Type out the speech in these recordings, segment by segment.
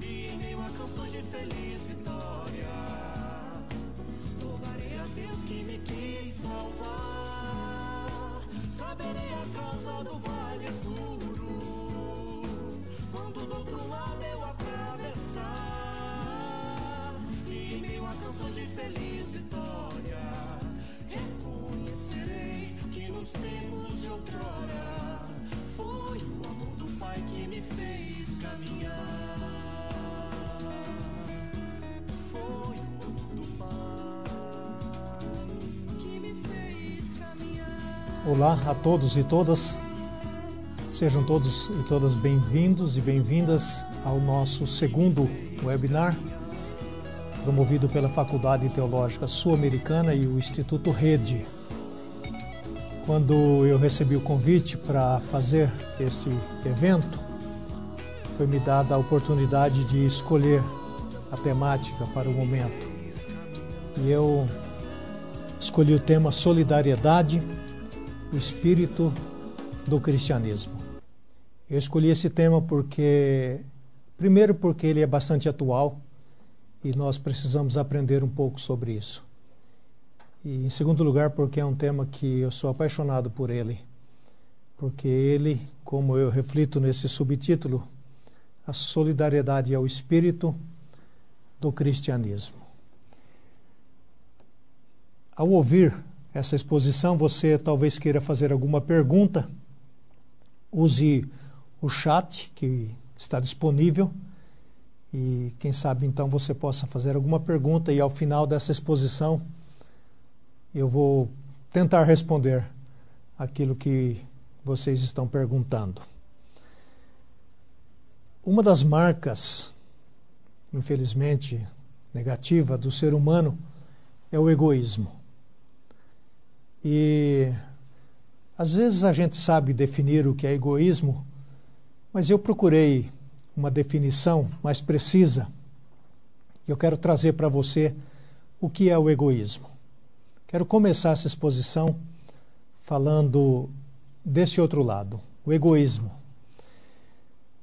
E em meio a canções de feliz vitória, louvarei a Deus que me quis salvar. Saberei a causa do vale escuro, quando do outro lado eu atravessar. E em meio a canções de feliz vitória, Olá a todos e todas. Sejam todos e todas bem-vindos e bem-vindas ao nosso segundo webinar, promovido pela Faculdade Teológica Sul-Americana e o Instituto Rede. Quando eu recebi o convite para fazer este evento, foi me dada a oportunidade de escolher a temática para o momento. E eu escolhi o tema Solidariedade, o espírito do cristianismo. Eu escolhi esse tema porque, primeiro, porque ele é bastante atual e nós precisamos aprender um pouco sobre isso. E, em segundo lugar, porque é um tema que eu sou apaixonado por ele. Porque ele, como eu reflito nesse subtítulo, a solidariedade é o espírito do cristianismo. Ao ouvir essa exposição, você talvez queira fazer alguma pergunta. Use o chat que está disponível e quem sabe então você possa fazer alguma pergunta e ao final dessa exposição eu vou tentar responder aquilo que vocês estão perguntando. Uma das marcas, infelizmente negativa, do ser humano é o egoísmo. E às vezes a gente sabe definir o que é egoísmo, mas eu procurei uma definição mais precisa e eu quero trazer para você o que é o egoísmo. Quero começar essa exposição falando desse outro lado, o egoísmo.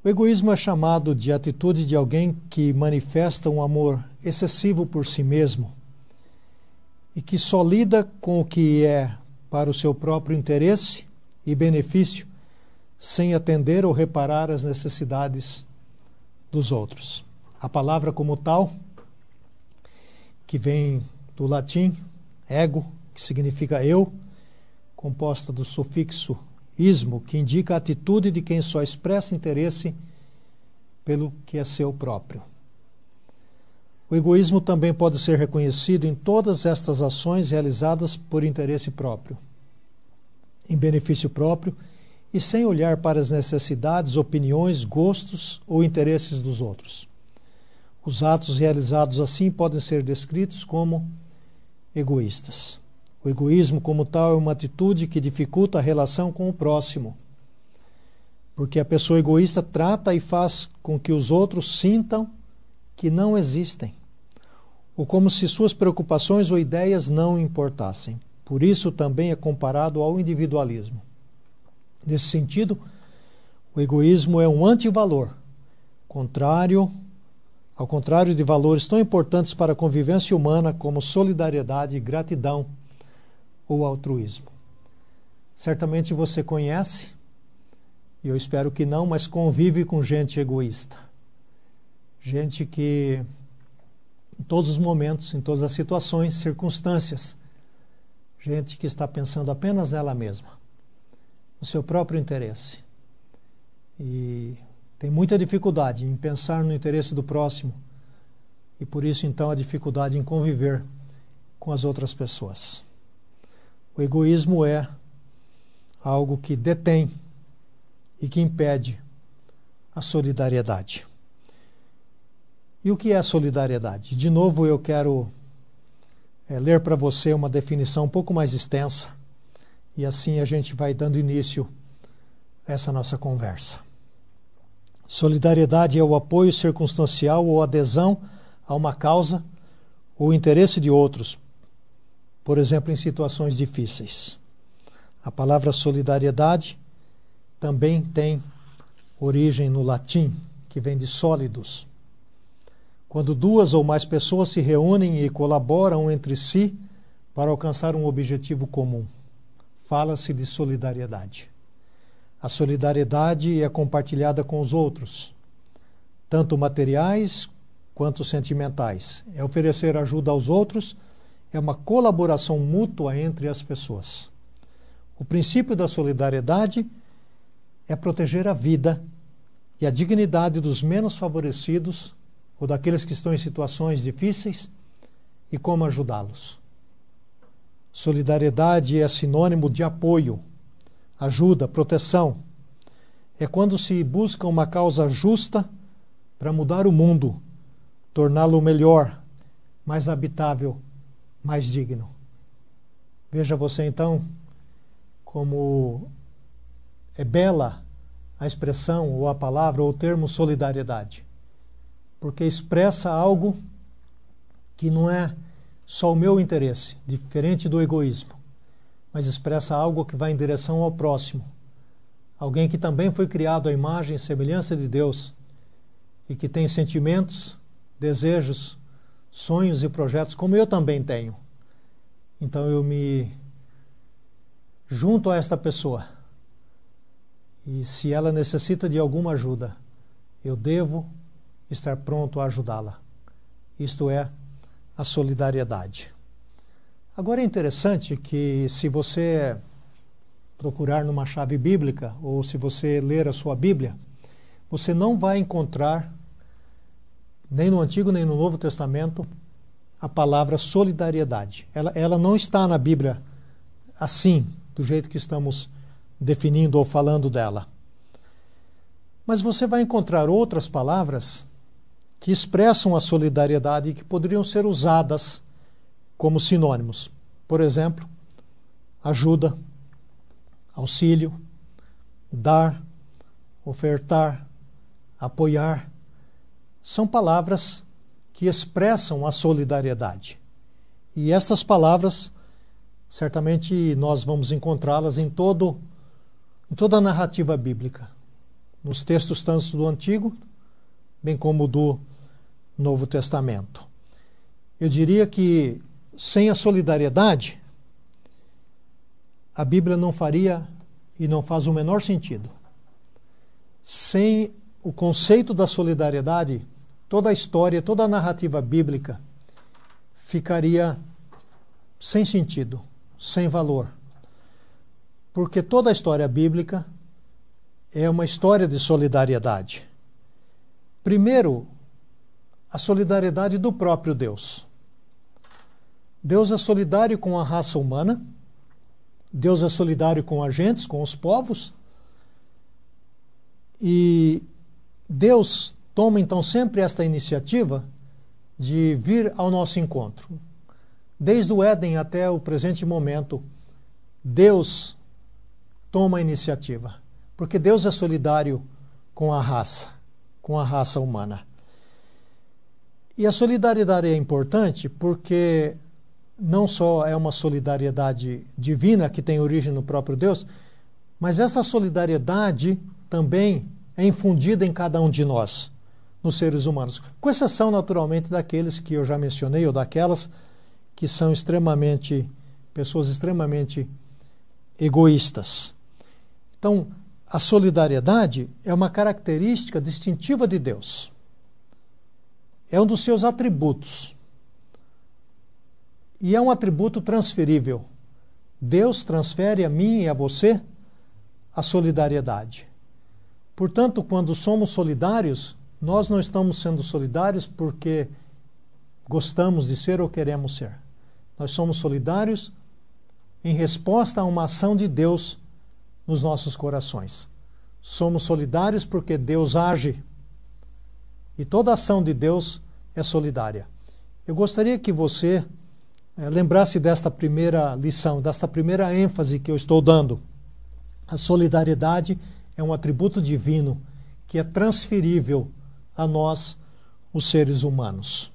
O egoísmo é chamado de atitude de alguém que manifesta um amor excessivo por si mesmo e que só lida com o que é para o seu próprio interesse e benefício, sem atender ou reparar as necessidades dos outros. A palavra como tal, que vem do latim ego, que significa eu, composta do sufixo ismo, que indica a atitude de quem só expressa interesse pelo que é seu próprio. O egoísmo também pode ser reconhecido em todas estas ações realizadas por interesse próprio, em benefício próprio e sem olhar para as necessidades, opiniões, gostos ou interesses dos outros. Os atos realizados assim podem ser descritos como egoístas. O egoísmo, como tal, é uma atitude que dificulta a relação com o próximo, porque a pessoa egoísta trata e faz com que os outros sintam que não existem, ou como se suas preocupações ou ideias não importassem. Por isso também é comparado ao individualismo. Nesse sentido, o egoísmo é um antivalor, contrário ao contrário de valores tão importantes para a convivência humana como solidariedade, gratidão ou altruísmo. Certamente você conhece, e eu espero que não, mas convive com gente egoísta. Gente que, em todos os momentos, em todas as situações, circunstâncias, gente que está pensando apenas nela mesma, no seu próprio interesse. E tem muita dificuldade em pensar no interesse do próximo e por isso então a dificuldade em conviver com as outras pessoas. O egoísmo é algo que detém e que impede a solidariedade. E o que é solidariedade? De novo, eu quero é, ler para você uma definição um pouco mais extensa e assim a gente vai dando início a essa nossa conversa. Solidariedade é o apoio circunstancial ou adesão a uma causa ou interesse de outros, por exemplo, em situações difíceis. A palavra solidariedade também tem origem no latim, que vem de sólidos. Quando duas ou mais pessoas se reúnem e colaboram entre si para alcançar um objetivo comum. Fala-se de solidariedade. A solidariedade é compartilhada com os outros, tanto materiais quanto sentimentais. É oferecer ajuda aos outros, é uma colaboração mútua entre as pessoas. O princípio da solidariedade é proteger a vida e a dignidade dos menos favorecidos ou daqueles que estão em situações difíceis e como ajudá-los. Solidariedade é sinônimo de apoio, ajuda, proteção. É quando se busca uma causa justa para mudar o mundo, torná-lo melhor, mais habitável, mais digno. Veja você então como é bela a expressão ou a palavra ou o termo solidariedade, porque expressa algo que não é só o meu interesse, diferente do egoísmo, mas expressa algo que vai em direção ao próximo. Alguém que também foi criado à imagem e semelhança de Deus e que tem sentimentos, desejos, sonhos e projetos como eu também tenho. Então eu me junto a esta pessoa. E se ela necessita de alguma ajuda, eu devo estar pronto a ajudá-la. Isto é a solidariedade. Agora é interessante que se você procurar numa chave bíblica ou se você ler a sua Bíblia, você não vai encontrar nem no Antigo nem no Novo Testamento a palavra solidariedade. Ela, ela não está na Bíblia assim, do jeito que estamos definindo ou falando dela. Mas você vai encontrar outras palavras que expressam a solidariedade e que poderiam ser usadas como sinônimos. Por exemplo, ajuda, auxílio, dar, ofertar, apoiar. São palavras que expressam a solidariedade. E estas palavras, certamente nós vamos encontrá-las em todo em toda a narrativa bíblica, nos textos tanto do Antigo, bem como do Novo Testamento. Eu diria que sem a solidariedade, a Bíblia não faria e não faz o menor sentido. Sem o conceito da solidariedade, toda a história, toda a narrativa bíblica ficaria sem sentido, sem valor. Porque toda a história bíblica é uma história de solidariedade. Primeiro, a solidariedade do próprio Deus. Deus é solidário com a raça humana, Deus é solidário com a gente, com os povos, e Deus toma então sempre esta iniciativa de vir ao nosso encontro. Desde o Éden até o presente momento, Deus toma a iniciativa, porque Deus é solidário com a raça, com a raça humana. E a solidariedade é importante porque não só é uma solidariedade divina que tem origem no próprio Deus, mas essa solidariedade também é infundida em cada um de nós nos seres humanos, com exceção naturalmente daqueles que eu já mencionei ou daquelas que são extremamente pessoas extremamente egoístas. Então, a solidariedade é uma característica distintiva de Deus. É um dos seus atributos. E é um atributo transferível. Deus transfere a mim e a você a solidariedade. Portanto, quando somos solidários, nós não estamos sendo solidários porque gostamos de ser ou queremos ser. Nós somos solidários em resposta a uma ação de Deus nos nossos corações. Somos solidários porque Deus age e toda ação de Deus é solidária. Eu gostaria que você é, lembrasse desta primeira lição, desta primeira ênfase que eu estou dando. A solidariedade é um atributo divino que é transferível a nós, os seres humanos.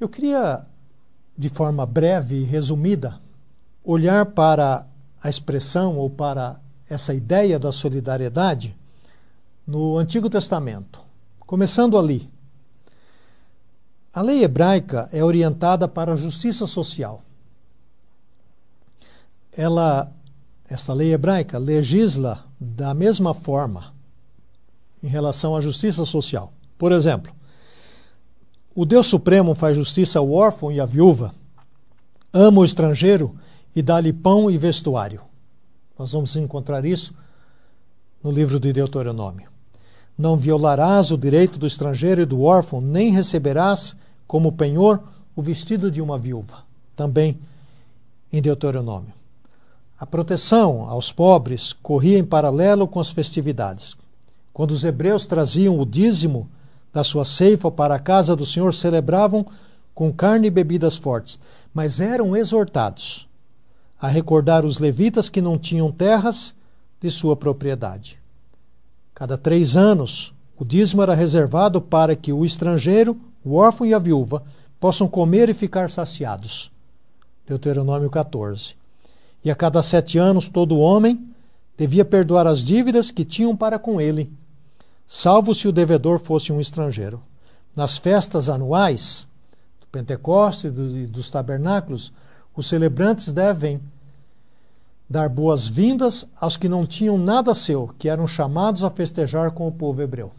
Eu queria, de forma breve e resumida, olhar para a expressão ou para essa ideia da solidariedade no Antigo Testamento. Começando ali. A lei hebraica é orientada para a justiça social. Ela, essa lei hebraica legisla da mesma forma em relação à justiça social. Por exemplo, o Deus Supremo faz justiça ao órfão e à viúva, ama o estrangeiro e dá-lhe pão e vestuário. Nós vamos encontrar isso no livro de Deuteronômio. Não violarás o direito do estrangeiro e do órfão, nem receberás como penhor o vestido de uma viúva. Também em Deuteronômio. A proteção aos pobres corria em paralelo com as festividades. Quando os hebreus traziam o dízimo da sua ceifa para a casa do Senhor, celebravam com carne e bebidas fortes, mas eram exortados a recordar os levitas que não tinham terras de sua propriedade. Cada três anos, o dízimo era reservado para que o estrangeiro, o órfão e a viúva possam comer e ficar saciados. Deuteronômio 14. E a cada sete anos, todo homem devia perdoar as dívidas que tinham para com ele, salvo se o devedor fosse um estrangeiro. Nas festas anuais, do Pentecostes e dos tabernáculos, os celebrantes devem dar boas-vindas aos que não tinham nada seu, que eram chamados a festejar com o povo hebreu.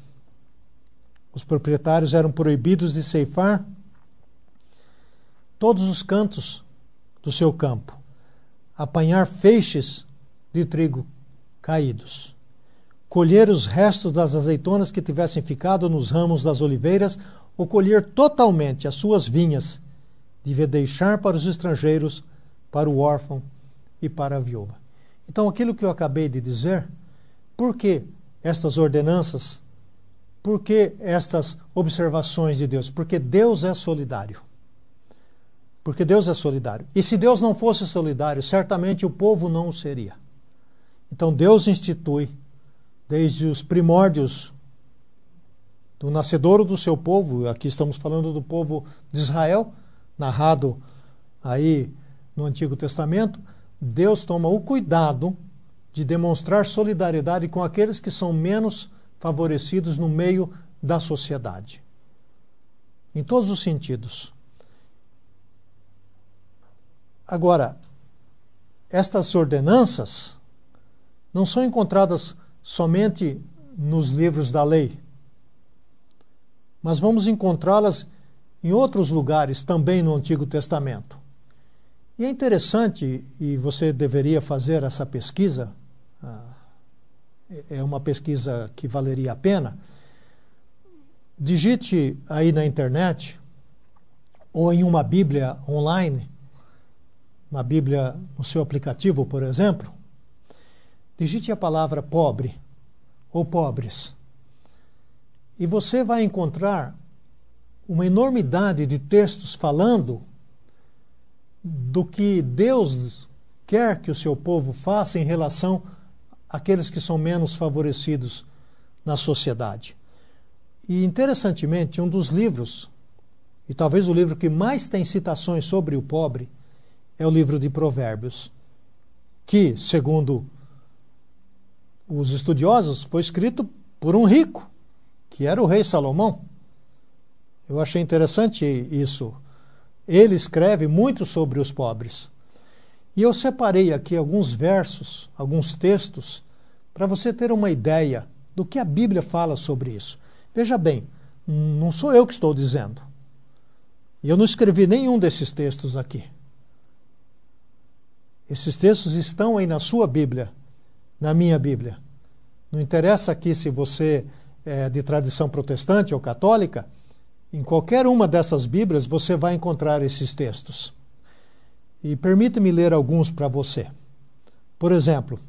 Os proprietários eram proibidos de ceifar todos os cantos do seu campo, apanhar feixes de trigo caídos, colher os restos das azeitonas que tivessem ficado nos ramos das oliveiras, ou colher totalmente as suas vinhas, devia deixar para os estrangeiros, para o órfão e para a viúva. Então, aquilo que eu acabei de dizer, por que estas ordenanças? Por que estas observações de Deus? Porque Deus é solidário. Porque Deus é solidário. E se Deus não fosse solidário, certamente o povo não o seria. Então Deus institui, desde os primórdios do nascedouro do seu povo, aqui estamos falando do povo de Israel, narrado aí no Antigo Testamento, Deus toma o cuidado de demonstrar solidariedade com aqueles que são menos favorecidos no meio da sociedade. Em todos os sentidos. Agora, estas ordenanças não são encontradas somente nos livros da lei, mas vamos encontrá-las em outros lugares também no Antigo Testamento. E é interessante, e você deveria fazer essa pesquisa, ah, é uma pesquisa que valeria a pena. Digite aí na internet ou em uma Bíblia online uma Bíblia no seu aplicativo, por exemplo, digite a palavra pobre ou pobres. E você vai encontrar uma enormidade de textos falando do que Deus quer que o seu povo faça em relação àqueles que são menos favorecidos na sociedade. E interessantemente, um dos livros, e talvez o livro que mais tem citações sobre o pobre, é o livro de Provérbios, que, segundo os estudiosos, foi escrito por um rico, que era o rei Salomão. Eu achei interessante isso. Ele escreve muito sobre os pobres. E eu separei aqui alguns versos, alguns textos, para você ter uma ideia do que a Bíblia fala sobre isso. Veja bem, não sou eu que estou dizendo. E eu não escrevi nenhum desses textos aqui. Esses textos estão aí na sua Bíblia, na minha Bíblia. Não interessa aqui se você é de tradição protestante ou católica, em qualquer uma dessas Bíblias você vai encontrar esses textos. E permita-me ler alguns para você. Por exemplo,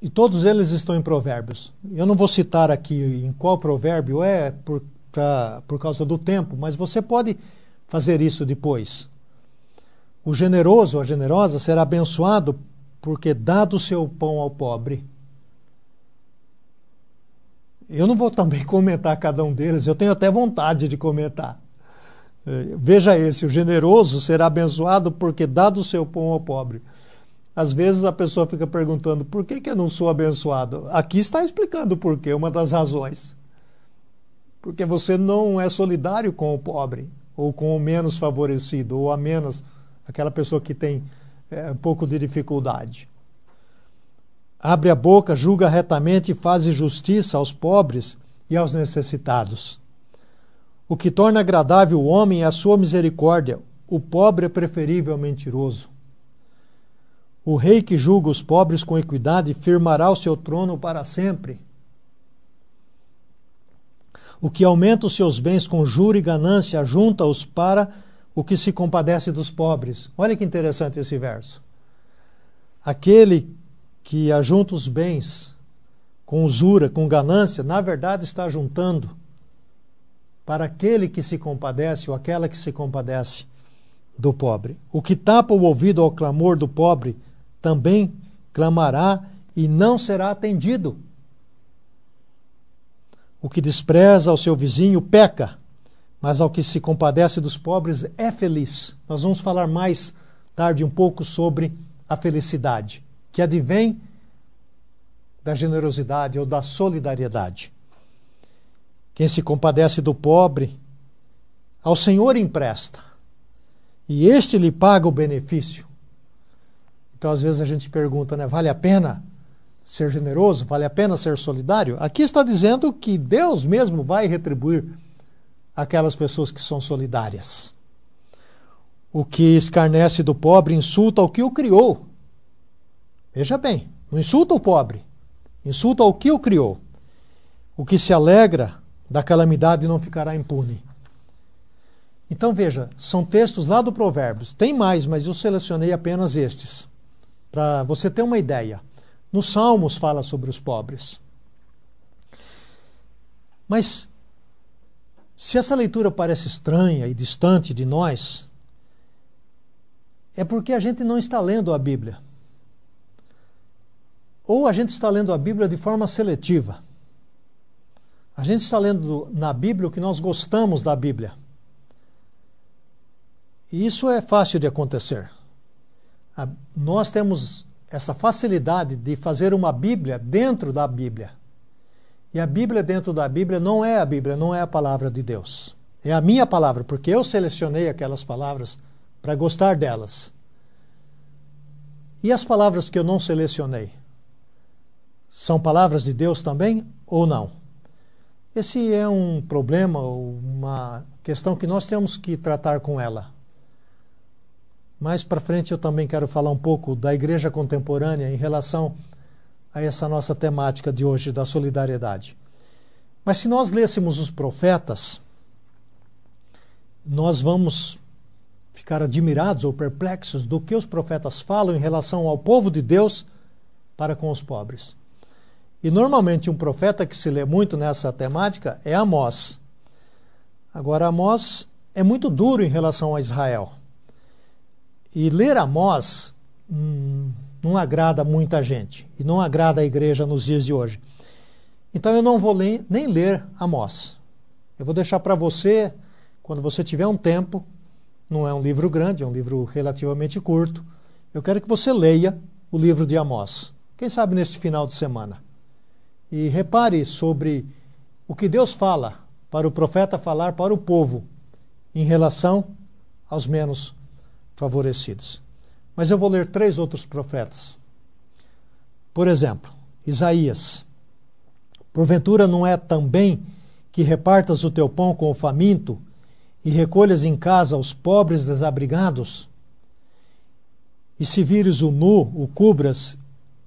e todos eles estão em Provérbios. Eu não vou citar aqui em qual provérbio é por, pra, por causa do tempo, mas você pode fazer isso depois. O generoso, a generosa, será abençoado porque dá do seu pão ao pobre. Eu não vou também comentar cada um deles, eu tenho até vontade de comentar. É, veja esse: o generoso será abençoado porque dá do seu pão ao pobre. Às vezes a pessoa fica perguntando por que, que eu não sou abençoado. Aqui está explicando por quê, uma das razões. Porque você não é solidário com o pobre, ou com o menos favorecido, ou a menos aquela pessoa que tem é, um pouco de dificuldade. Abre a boca, julga retamente e faz justiça aos pobres e aos necessitados. O que torna agradável o homem é a sua misericórdia. O pobre é preferível ao mentiroso. O rei que julga os pobres com equidade firmará o seu trono para sempre. O que aumenta os seus bens com juro e ganância, junta-os para o que se compadece dos pobres. Olha que interessante esse verso. Aquele que ajunta os bens com usura, com ganância, na verdade está juntando para aquele que se compadece ou aquela que se compadece do pobre. O que tapa o ouvido ao clamor do pobre também clamará e não será atendido. O que despreza ao seu vizinho peca, mas ao que se compadece dos pobres é feliz. Nós vamos falar mais tarde um pouco sobre a felicidade, que advém da generosidade ou da solidariedade. Quem se compadece do pobre, ao Senhor empresta, e este lhe paga o benefício. Então, às vezes a gente pergunta, né, vale a pena ser generoso? Vale a pena ser solidário? Aqui está dizendo que Deus mesmo vai retribuir aquelas pessoas que são solidárias. O que escarnece do pobre insulta o que o criou. Veja bem, não insulta o pobre, insulta o que o criou. O que se alegra da calamidade não ficará impune. Então veja, são textos lá do Provérbios. Tem mais, mas eu selecionei apenas estes. Para você ter uma ideia. Nos Salmos fala sobre os pobres. Mas, se essa leitura parece estranha e distante de nós, é porque a gente não está lendo a Bíblia. Ou a gente está lendo a Bíblia de forma seletiva. A gente está lendo na Bíblia o que nós gostamos da Bíblia. E isso é fácil de acontecer a, nós temos essa facilidade de fazer uma Bíblia dentro da Bíblia. E a Bíblia dentro da Bíblia não é a Bíblia, não é a palavra de Deus. É a minha palavra, porque eu selecionei aquelas palavras para gostar delas. E as palavras que eu não selecionei? São palavras de Deus também ou não? Esse é um problema, uma questão que nós temos que tratar com ela. Mais para frente eu também quero falar um pouco da igreja contemporânea em relação a essa nossa temática de hoje da solidariedade. Mas se nós lêssemos os profetas, nós vamos ficar admirados ou perplexos do que os profetas falam em relação ao povo de Deus para com os pobres. E normalmente um profeta que se lê muito nessa temática é Amós. Agora, Amós é muito duro em relação a Israel. E ler Amós hum, não agrada muita gente e não agrada a igreja nos dias de hoje. Então eu não vou ler, nem ler Amós. Eu vou deixar para você, quando você tiver um tempo, não é um livro grande, é um livro relativamente curto. Eu quero que você leia o livro de Amós. Quem sabe neste final de semana. E repare sobre o que Deus fala para o profeta falar para o povo em relação aos menos favorecidos. Mas eu vou ler três outros profetas. Por exemplo, Isaías. Porventura não é também que repartas o teu pão com o faminto e recolhas em casa os pobres desabrigados? E se vires o nu, o cubras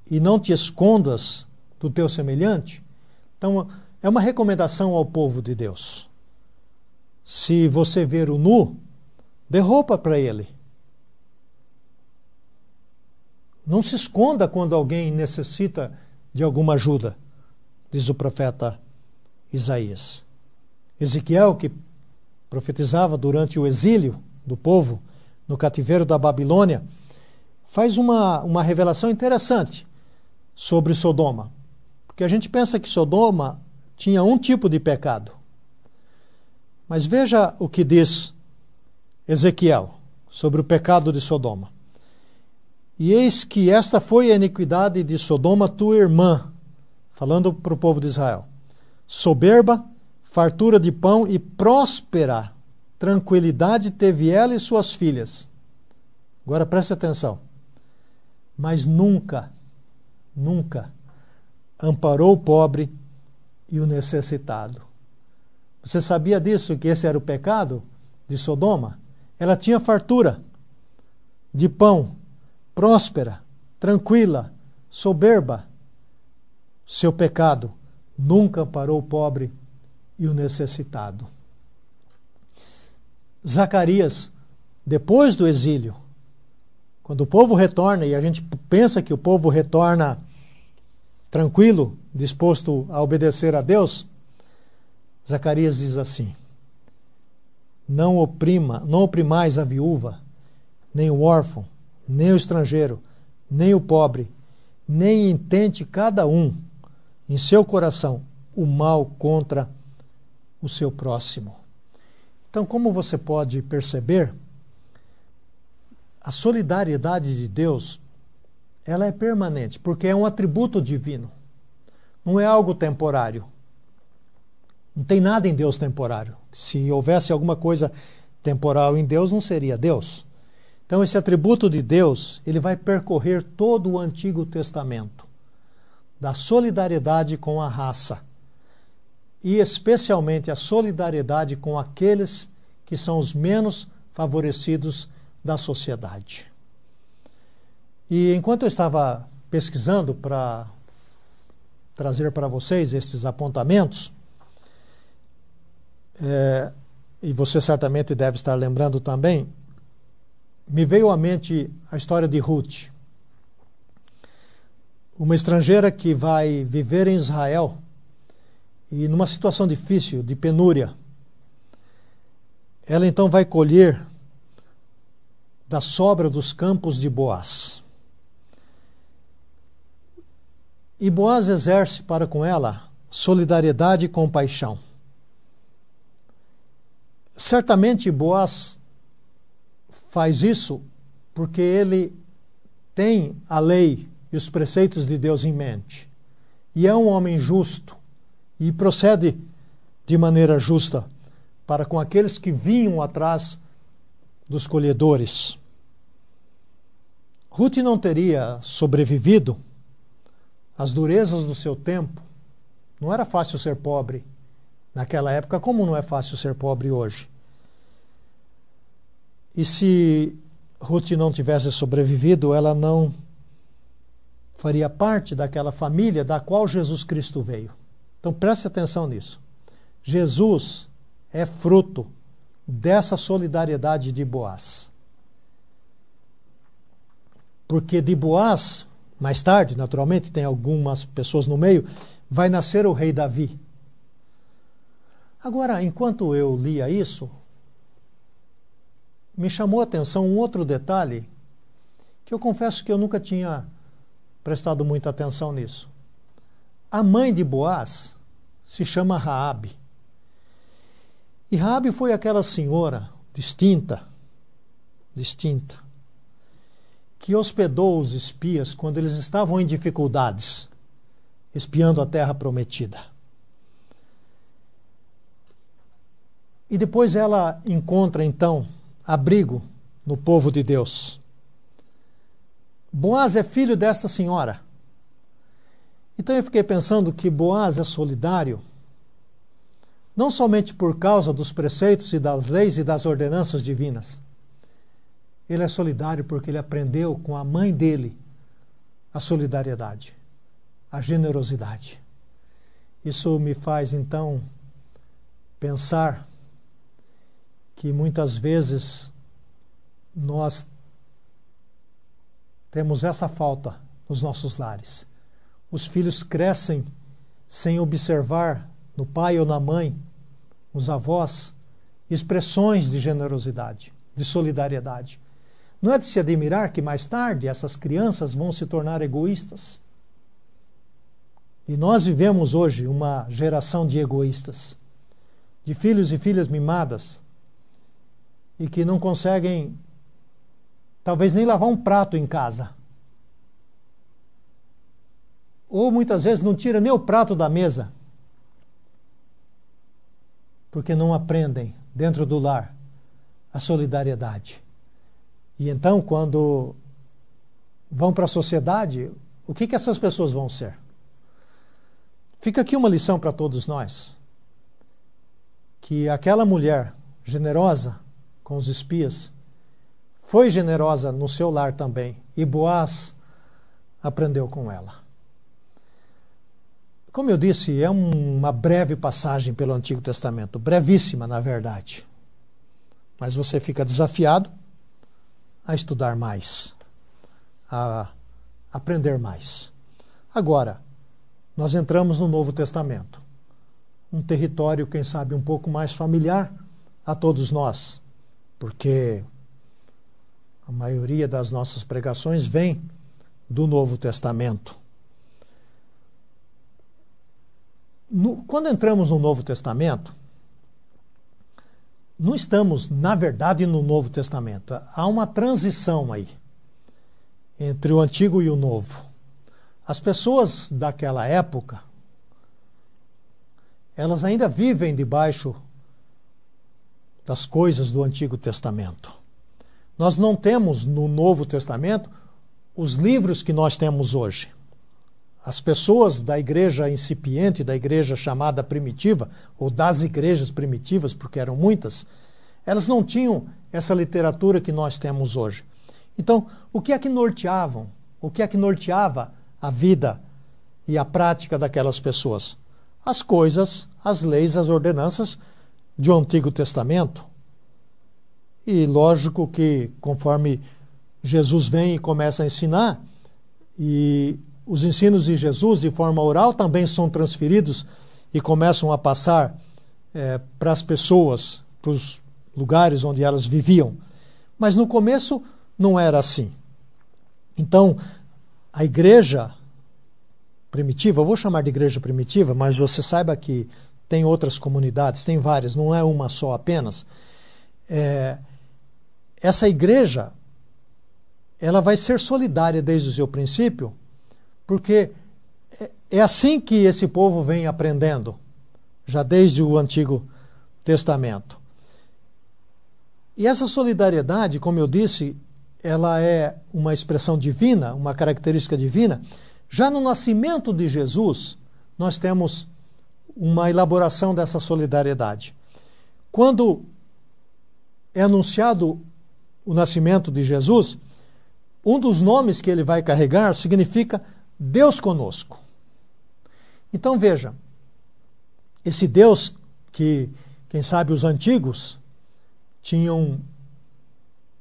e não te escondas do teu semelhante? Então, é uma recomendação ao povo de Deus. Se você ver o nu, dê roupa para ele Não se esconda quando alguém necessita de alguma ajuda, diz o profeta Isaías. Ezequiel, que profetizava durante o exílio do povo no cativeiro da Babilônia, faz uma, uma revelação interessante sobre Sodoma. Porque a gente pensa que Sodoma tinha um tipo de pecado. Mas veja o que diz Ezequiel sobre o pecado de Sodoma. E eis que esta foi a iniquidade de Sodoma, tua irmã, falando para o povo de Israel: soberba, fartura de pão e próspera tranquilidade teve ela e suas filhas. Agora preste atenção. Mas nunca, nunca amparou o pobre e o necessitado. Você sabia disso, que esse era o pecado de Sodoma? Ela tinha fartura de pão, próspera, tranquila, soberba. Seu pecado nunca parou o pobre e o necessitado. Zacarias, depois do exílio, quando o povo retorna, e a gente pensa que o povo retorna tranquilo, disposto a obedecer a Deus, Zacarias diz assim: Não oprima, não oprimais a viúva, nem o órfão, nem o estrangeiro, nem o pobre, nem intente cada um em seu coração o mal contra o seu próximo. Então, como você pode perceber, a solidariedade de Deus, ela é permanente, porque é um atributo divino. Não é algo temporário. Não tem nada em Deus temporário. Se houvesse alguma coisa temporal em Deus, não seria Deus. Então, esse atributo de Deus, ele vai percorrer todo o Antigo Testamento, da solidariedade com a raça e especialmente a solidariedade com aqueles que são os menos favorecidos da sociedade. E enquanto eu estava pesquisando para trazer para vocês esses apontamentos, é, e você certamente deve estar lembrando também, me veio à mente a história de Ruth, uma estrangeira que vai viver em Israel e numa situação difícil, de penúria, ela então vai colher da sobra dos campos de Boaz. E Boaz exerce para com ela solidariedade e compaixão. Certamente Boaz faz isso porque ele tem a lei e os preceitos de Deus em mente. E é um homem justo e procede de maneira justa para com aqueles que vinham atrás dos colhedores. Ruth não teria sobrevivido às durezas do seu tempo. Não era fácil ser pobre naquela época, como não é fácil ser pobre hoje. E se Ruth não tivesse sobrevivido, ela não faria parte daquela família da qual Jesus Cristo veio. Então preste atenção nisso. Jesus é fruto dessa solidariedade de Boaz. Porque de Boaz, mais tarde, naturalmente, tem algumas pessoas no meio, vai nascer o rei Davi. Agora, enquanto eu lia isso, me chamou a atenção um outro detalhe que eu confesso que eu nunca tinha prestado muita atenção nisso. A mãe de Boaz se chama Raabe. E Raabe foi aquela senhora distinta, distinta, que hospedou os espias quando eles estavam em dificuldades, espiando a terra prometida. E depois ela encontra então abrigo no povo de Deus. Boaz é filho desta senhora. Então eu fiquei pensando que Boaz é solidário, não somente por causa dos preceitos e das leis e das ordenanças divinas. Ele é solidário porque ele aprendeu com a mãe dele a solidariedade, a generosidade. Isso me faz então pensar que muitas vezes nós temos essa falta nos nossos lares os filhos crescem sem observar no pai ou na mãe, nos avós, expressões de generosidade, de solidariedade. Não é de se admirar que mais tarde essas crianças vão se tornar egoístas. E nós vivemos hoje uma geração de egoístas, de filhos e filhas mimadas, e que não conseguem, talvez nem lavar um prato em casa, ou muitas vezes não tira nem o prato da mesa, porque não aprendem dentro do lar a solidariedade. E então, quando vão para a sociedade, o que, que essas pessoas vão ser? Fica aqui uma lição para todos nós: que aquela mulher generosa com os espias foi generosa no seu lar também, e Boaz aprendeu com ela. Como eu disse, é uma breve passagem pelo Antigo Testamento, brevíssima, na verdade. Mas você fica desafiado a estudar mais, a aprender mais. Agora, nós entramos no Novo Testamento, um território, quem sabe, um pouco mais familiar a todos nós, porque a maioria das nossas pregações vem do Novo Testamento. No, quando entramos no Novo Testamento, não estamos, na verdade, no Novo Testamento. Há uma transição aí entre o Antigo e o Novo. As pessoas daquela época, elas ainda vivem debaixo das coisas do Antigo Testamento. Nós não temos no Novo Testamento os livros que nós temos hoje. As pessoas da igreja incipiente, da igreja chamada primitiva, ou das igrejas primitivas, porque eram muitas, elas não tinham essa literatura que nós temos hoje. Então, o que é que norteavam? O que é que norteava a vida e a prática daquelas pessoas? As coisas, as leis, as ordenanças do Antigo Testamento. E lógico que conforme Jesus vem e começa a ensinar, e os ensinos de Jesus de forma oral também são transferidos e começam a passar é, para as pessoas, para os lugares onde elas viviam. Mas no começo não era assim. Então, a igreja primitiva, eu vou chamar de igreja primitiva, mas você saiba que tem outras comunidades, tem várias, não é uma só apenas. É, essa igreja, ela vai ser solidária desde o seu princípio, porque é, é assim que esse povo vem aprendendo, já desde o Antigo Testamento. E essa solidariedade, como eu disse, ela é uma expressão divina, uma característica divina. Já no nascimento de Jesus, nós temos uma elaboração dessa solidariedade. Quando é anunciado o nascimento de Jesus, um dos nomes que ele vai carregar significa Deus conosco. Então veja, esse Deus que, quem sabe, os antigos tinham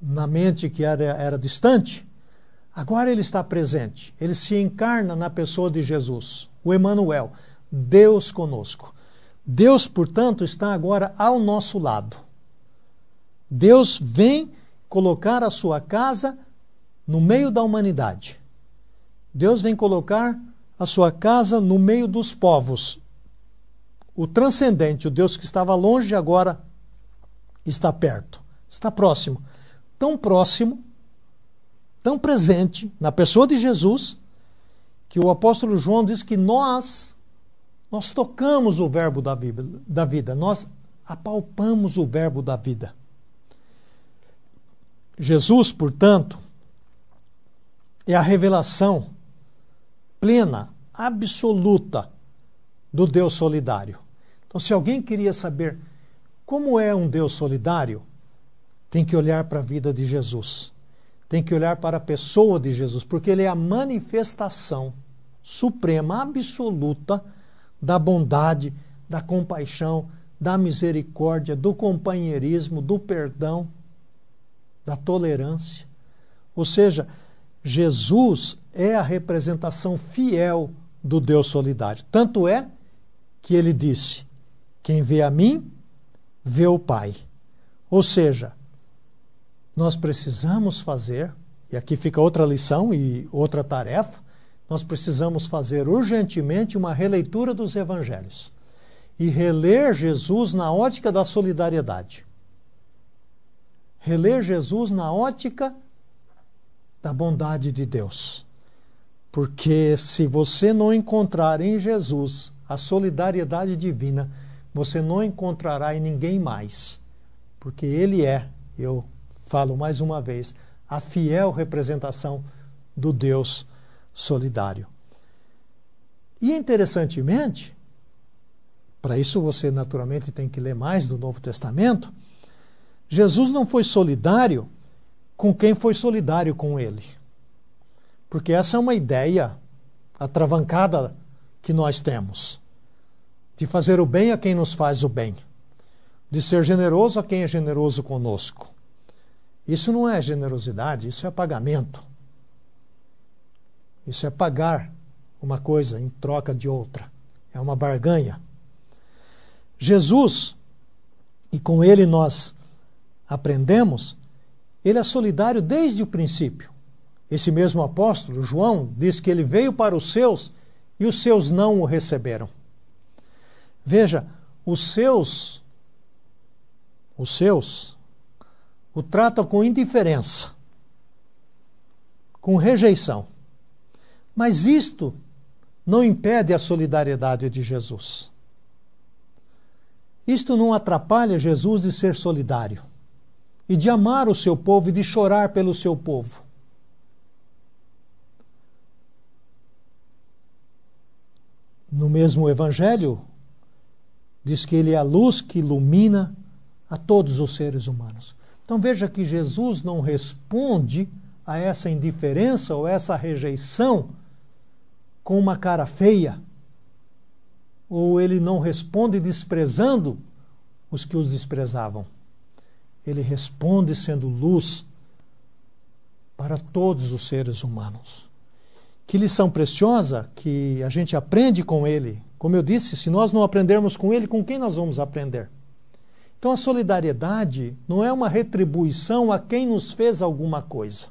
na mente que era, era distante, agora ele está presente. Ele se encarna na pessoa de Jesus, o Emanuel, Deus conosco. Deus, portanto, está agora ao nosso lado. Deus vem colocar a sua casa no meio da humanidade. Deus vem colocar a sua casa no meio dos povos. O transcendente, o Deus que estava longe, agora está perto, está próximo. Tão próximo, tão presente na pessoa de Jesus, que o apóstolo João diz que nós, nós tocamos o verbo da, da vida, nós apalpamos o verbo da vida. Jesus, portanto, é a revelação plena, absoluta do Deus solidário. Então, se alguém queria saber como é um Deus solidário, tem que olhar para a vida de Jesus. Tem que olhar para a pessoa de Jesus, porque ele é a manifestação suprema, absoluta da bondade, da compaixão, da misericórdia, do companheirismo, do perdão da tolerância. Ou seja, Jesus é a representação fiel do Deus solidário. Tanto é que ele disse: Quem vê a mim, vê o Pai. Ou seja, nós precisamos fazer, e aqui fica outra lição e outra tarefa, nós precisamos fazer urgentemente uma releitura dos evangelhos e reler Jesus na ótica da solidariedade reler Jesus na ótica da bondade de Deus. Porque se você não encontrar em Jesus a solidariedade divina, você não encontrará em ninguém mais. Porque Ele é, eu falo mais uma vez, a fiel representação do Deus solidário. E interessantemente, para isso você naturalmente tem que ler mais do Novo Testamento, Jesus não foi solidário com quem foi solidário com ele. Porque essa é uma ideia atravancada que nós temos. De fazer o bem a quem nos faz o bem. De ser generoso a quem é generoso conosco. Isso não é generosidade, isso é pagamento. Isso é pagar uma coisa em troca de outra. É uma barganha. Jesus, e com ele nós aprendemos, ele é solidário desde o princípio. Esse mesmo apóstolo, João, diz que ele veio para os seus e os seus não o receberam. Veja, os seus, os seus, o tratam com indiferença, com rejeição. Mas isto não impede a solidariedade de Jesus. Isto não atrapalha Jesus de ser solidário e de amar o seu povo e de chorar pelo seu povo. No mesmo Evangelho, diz que ele é a luz que ilumina a todos os seres humanos. Então veja que Jesus não responde a essa indiferença ou essa rejeição com uma cara feia, ou ele não responde desprezando os que os desprezavam ele responde sendo luz para todos os seres humanos. Que lição preciosa que a gente aprende com ele. Como eu disse, se nós não aprendermos com ele, com quem nós vamos aprender? Então a solidariedade não é uma retribuição a quem nos fez alguma coisa.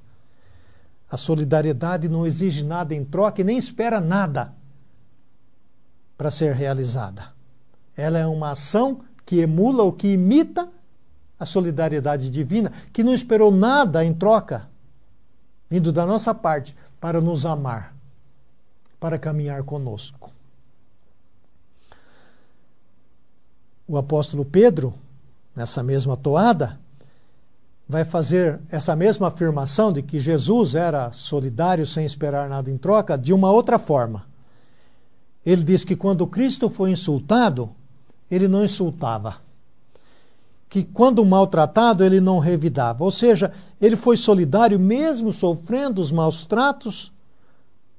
A solidariedade não exige nada em troca e nem espera nada para ser realizada. Ela é uma ação que emula ou que imita a solidariedade divina, que não esperou nada em troca, vindo da nossa parte, para nos amar, para caminhar conosco. O apóstolo Pedro, nessa mesma toada, vai fazer essa mesma afirmação de que Jesus era solidário sem esperar nada em troca de uma outra forma. Ele diz que quando Cristo foi insultado, ele não insultava que quando maltratado ele não revidava. Ou seja, ele foi solidário mesmo sofrendo os maus tratos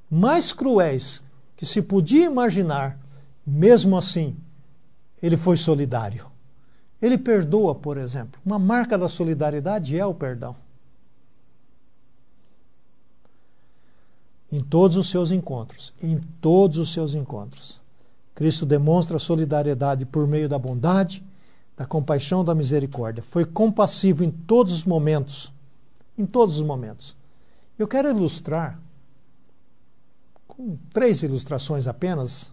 mais cruéis que se podia imaginar. Mesmo assim, ele foi solidário. Ele perdoa, por exemplo. Uma marca da solidariedade é o perdão. Em todos os seus encontros, em todos os seus encontros. Cristo demonstra solidariedade por meio da bondade, da compaixão, da misericórdia. Foi compassivo em todos os momentos. Em todos os momentos. Eu quero ilustrar com três ilustrações apenas,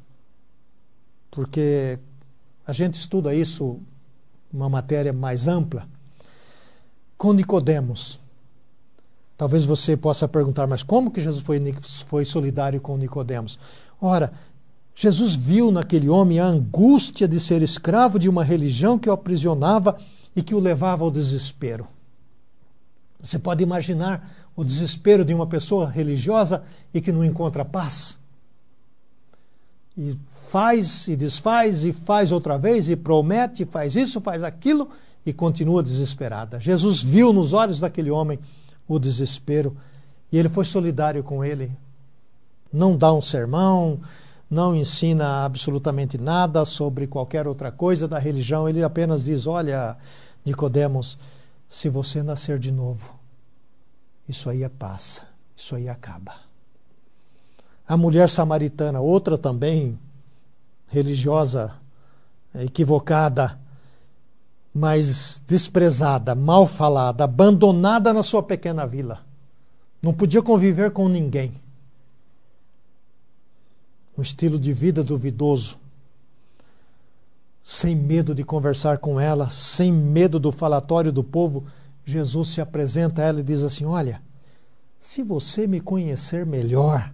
porque a gente estuda isso uma matéria mais ampla. Com Nicodemos. Talvez você possa perguntar, mas como que Jesus foi, foi solidário com Nicodemos? Ora, Jesus viu naquele homem a angústia de ser escravo de uma religião que o aprisionava e que o levava ao desespero. Você pode imaginar o desespero de uma pessoa religiosa e que não encontra paz? E faz e desfaz e faz outra vez e promete, faz isso, faz aquilo e continua desesperada. Jesus viu nos olhos daquele homem o desespero e ele foi solidário com ele. Não dá um sermão, não ensina absolutamente nada sobre qualquer outra coisa da religião, ele apenas diz: Olha, Nicodemos, se você nascer de novo, isso aí é passa, isso aí acaba. A mulher samaritana, outra também religiosa, equivocada, mas desprezada, mal falada, abandonada na sua pequena vila. Não podia conviver com ninguém um estilo de vida duvidoso, sem medo de conversar com ela, sem medo do falatório do povo, Jesus se apresenta a ela e diz assim: Olha, se você me conhecer melhor,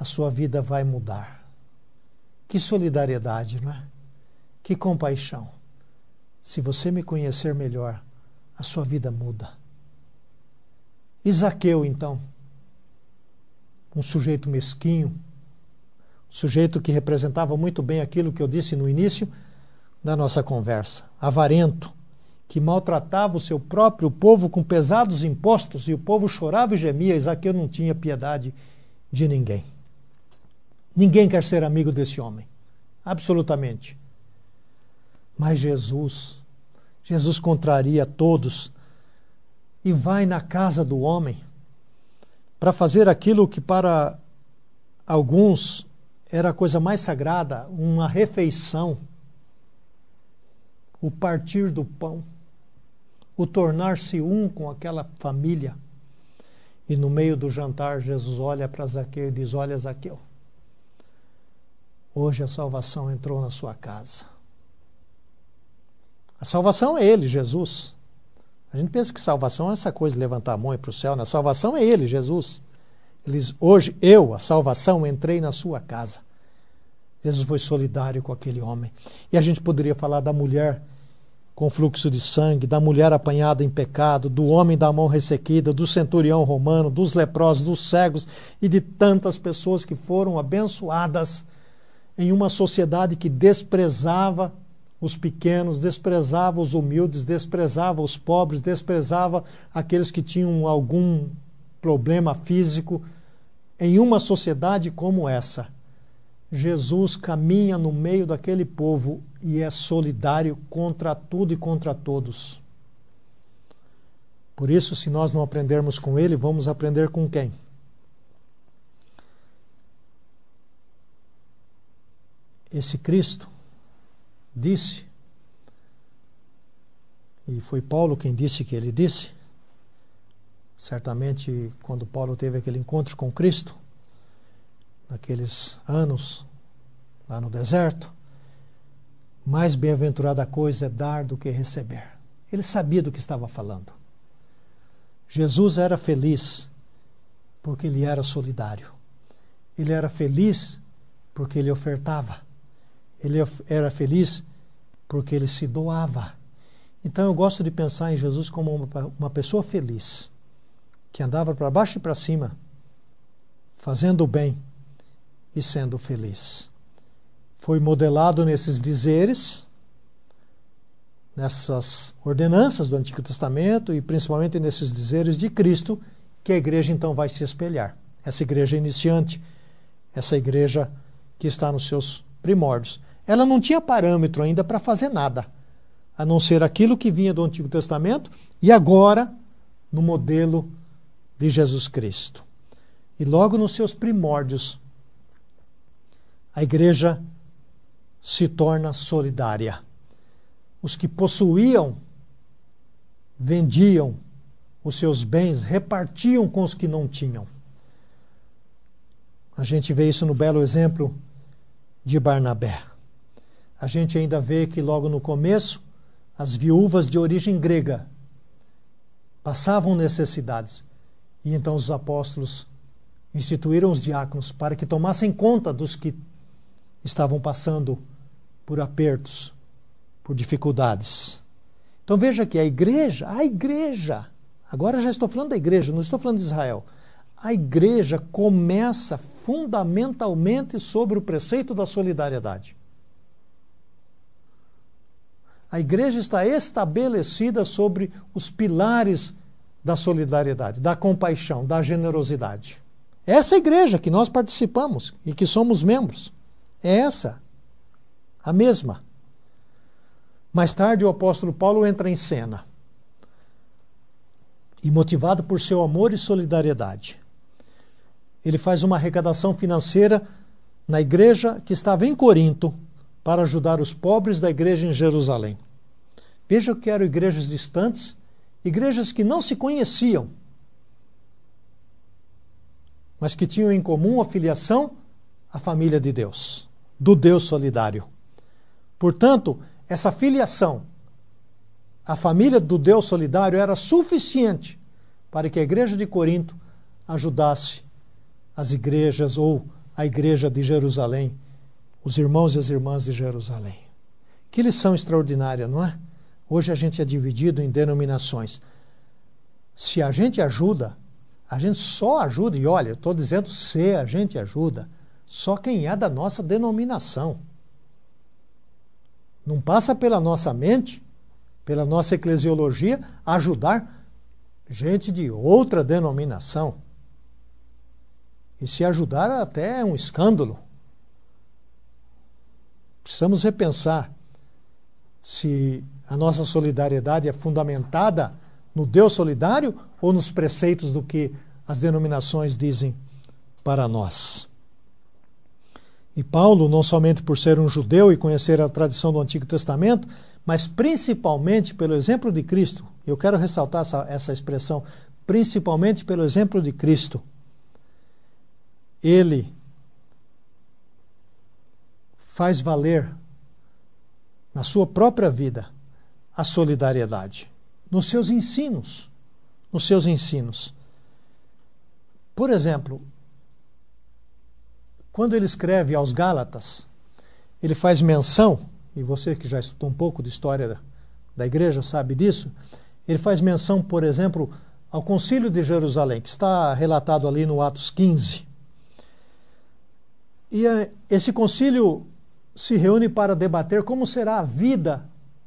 a sua vida vai mudar. Que solidariedade, não é? Que compaixão. Se você me conhecer melhor, a sua vida muda. Isaqueu, então, um sujeito mesquinho, sujeito que representava muito bem aquilo que eu disse no início da nossa conversa, avarento, que maltratava o seu próprio povo com pesados impostos e o povo chorava e gemia, Isaqueu não tinha piedade de ninguém. Ninguém quer ser amigo desse homem, absolutamente. Mas Jesus, Jesus contraria todos e vai na casa do homem para fazer aquilo que para alguns era a coisa mais sagrada, uma refeição, o partir do pão o tornar-se um com aquela família. E no meio do jantar, Jesus olha para Zaqueu e diz: Olha, Zaqueu, hoje a salvação entrou na sua casa. A salvação é Ele, Jesus. A gente pensa que salvação é essa coisa levantar a mão e para o céu. A salvação é Ele, Jesus. Ele diz, hoje eu, a salvação, entrei na sua casa. Jesus foi solidário com aquele homem. E a gente poderia falar da mulher com fluxo de sangue, da mulher apanhada em pecado, do homem da mão ressequida, do centurião romano, dos leprosos, dos cegos e de tantas pessoas que foram abençoadas em uma sociedade que desprezava os pequenos, desprezava os humildes, desprezava os pobres, desprezava aqueles que tinham algum problema físico. Em uma sociedade como essa, Jesus caminha no meio daquele povo e é solidário contra tudo e contra todos. Por isso, se nós não aprendermos com ele, vamos aprender com quem? Esse Cristo disse, e foi Paulo quem disse que ele disse, certamente quando Paulo teve aquele encontro com Cristo, naqueles anos lá no deserto, mais bem-aventurada coisa é dar do que receber. Ele sabia do que estava falando. Jesus era feliz porque ele era solidário. Ele era feliz porque ele ofertava. Ele era feliz porque ele se doava. Então eu gosto de pensar em Jesus como uma, pessoa feliz, que andava para baixo e para cima, fazendo o bem e sendo feliz foi modelado nesses dizeres, nessas ordenanças do Antigo Testamento e principalmente nesses dizeres de Cristo, que a igreja então vai se espelhar. Essa igreja iniciante, essa igreja que está nos seus primórdios. Ela não tinha parâmetro ainda para fazer nada, a não ser aquilo que vinha do Antigo Testamento e agora no modelo de Jesus Cristo. E logo nos seus primórdios, a igreja se torna solidária. Os que possuíam vendiam os seus bens, repartiam com os que não tinham. A gente vê isso no belo exemplo de Barnabé. A gente ainda vê que logo no começo, as viúvas de origem grega passavam necessidades. E então os apóstolos instituíram os diáconos para que tomassem conta dos que estavam passando por apertos, por dificuldades. Então veja que a igreja, a igreja, agora já estou falando da igreja, não estou falando de Israel. A igreja começa fundamentalmente sobre o preceito da solidariedade. A igreja está estabelecida sobre os pilares da solidariedade, da compaixão, da generosidade. Essa igreja que nós participamos e que somos membros. É essa a mesma. Mais tarde, o apóstolo Paulo entra em cena. E motivado por seu amor e solidariedade, ele faz uma arrecadação financeira na igreja que estava em Corinto para ajudar os pobres da igreja em Jerusalém. Veja que eram igrejas distantes, igrejas que não se conheciam, mas que tinham em comum a filiação à família de Deus, do Deus solidário. Portanto, essa filiação à família do Deus solidário era suficiente para que a igreja de Corinto ajudasse as igrejas ou a igreja de Jerusalém, os irmãos e as irmãs de Jerusalém. Que lição extraordinária, não é? Hoje a gente é dividido em denominações. Se a gente ajuda, a gente só ajuda, e olha, eu estou dizendo se a gente ajuda, só quem é da nossa denominação. Não passa pela nossa mente, pela nossa eclesiologia, ajudar gente de outra denominação. E se ajudar, até é um escândalo. Precisamos repensar se a nossa solidariedade é fundamentada no Deus solidário ou nos preceitos do que as denominações dizem para nós. E Paulo, não somente por ser um judeu e conhecer a tradição do Antigo Testamento, mas principalmente pelo exemplo de Cristo, eu quero ressaltar essa, essa expressão, principalmente pelo exemplo de Cristo, ele faz valer na sua própria vida a solidariedade, nos seus ensinos, nos seus ensinos. Por exemplo, quando ele escreve aos Gálatas, ele faz menção, e você que já estudou um pouco de história da, da igreja sabe disso, ele faz menção, por exemplo, ao Concílio de Jerusalém, que está relatado ali no Atos 15. E eh, esse concílio se reúne para debater como será a vida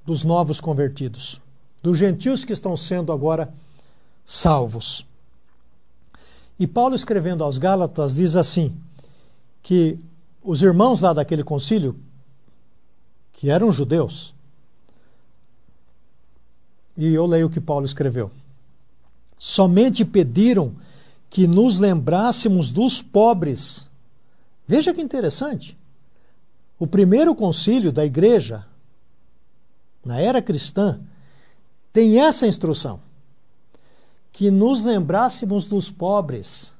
dos novos convertidos, dos gentios que estão sendo agora salvos. E Paulo, escrevendo aos Gálatas, diz assim: que os irmãos lá daquele concílio, que eram judeus, e eu leio o que Paulo escreveu, somente pediram que nos lembrássemos dos pobres. Veja que interessante. O primeiro concílio da igreja, na era cristã, tem essa instrução: que nos lembrássemos dos pobres.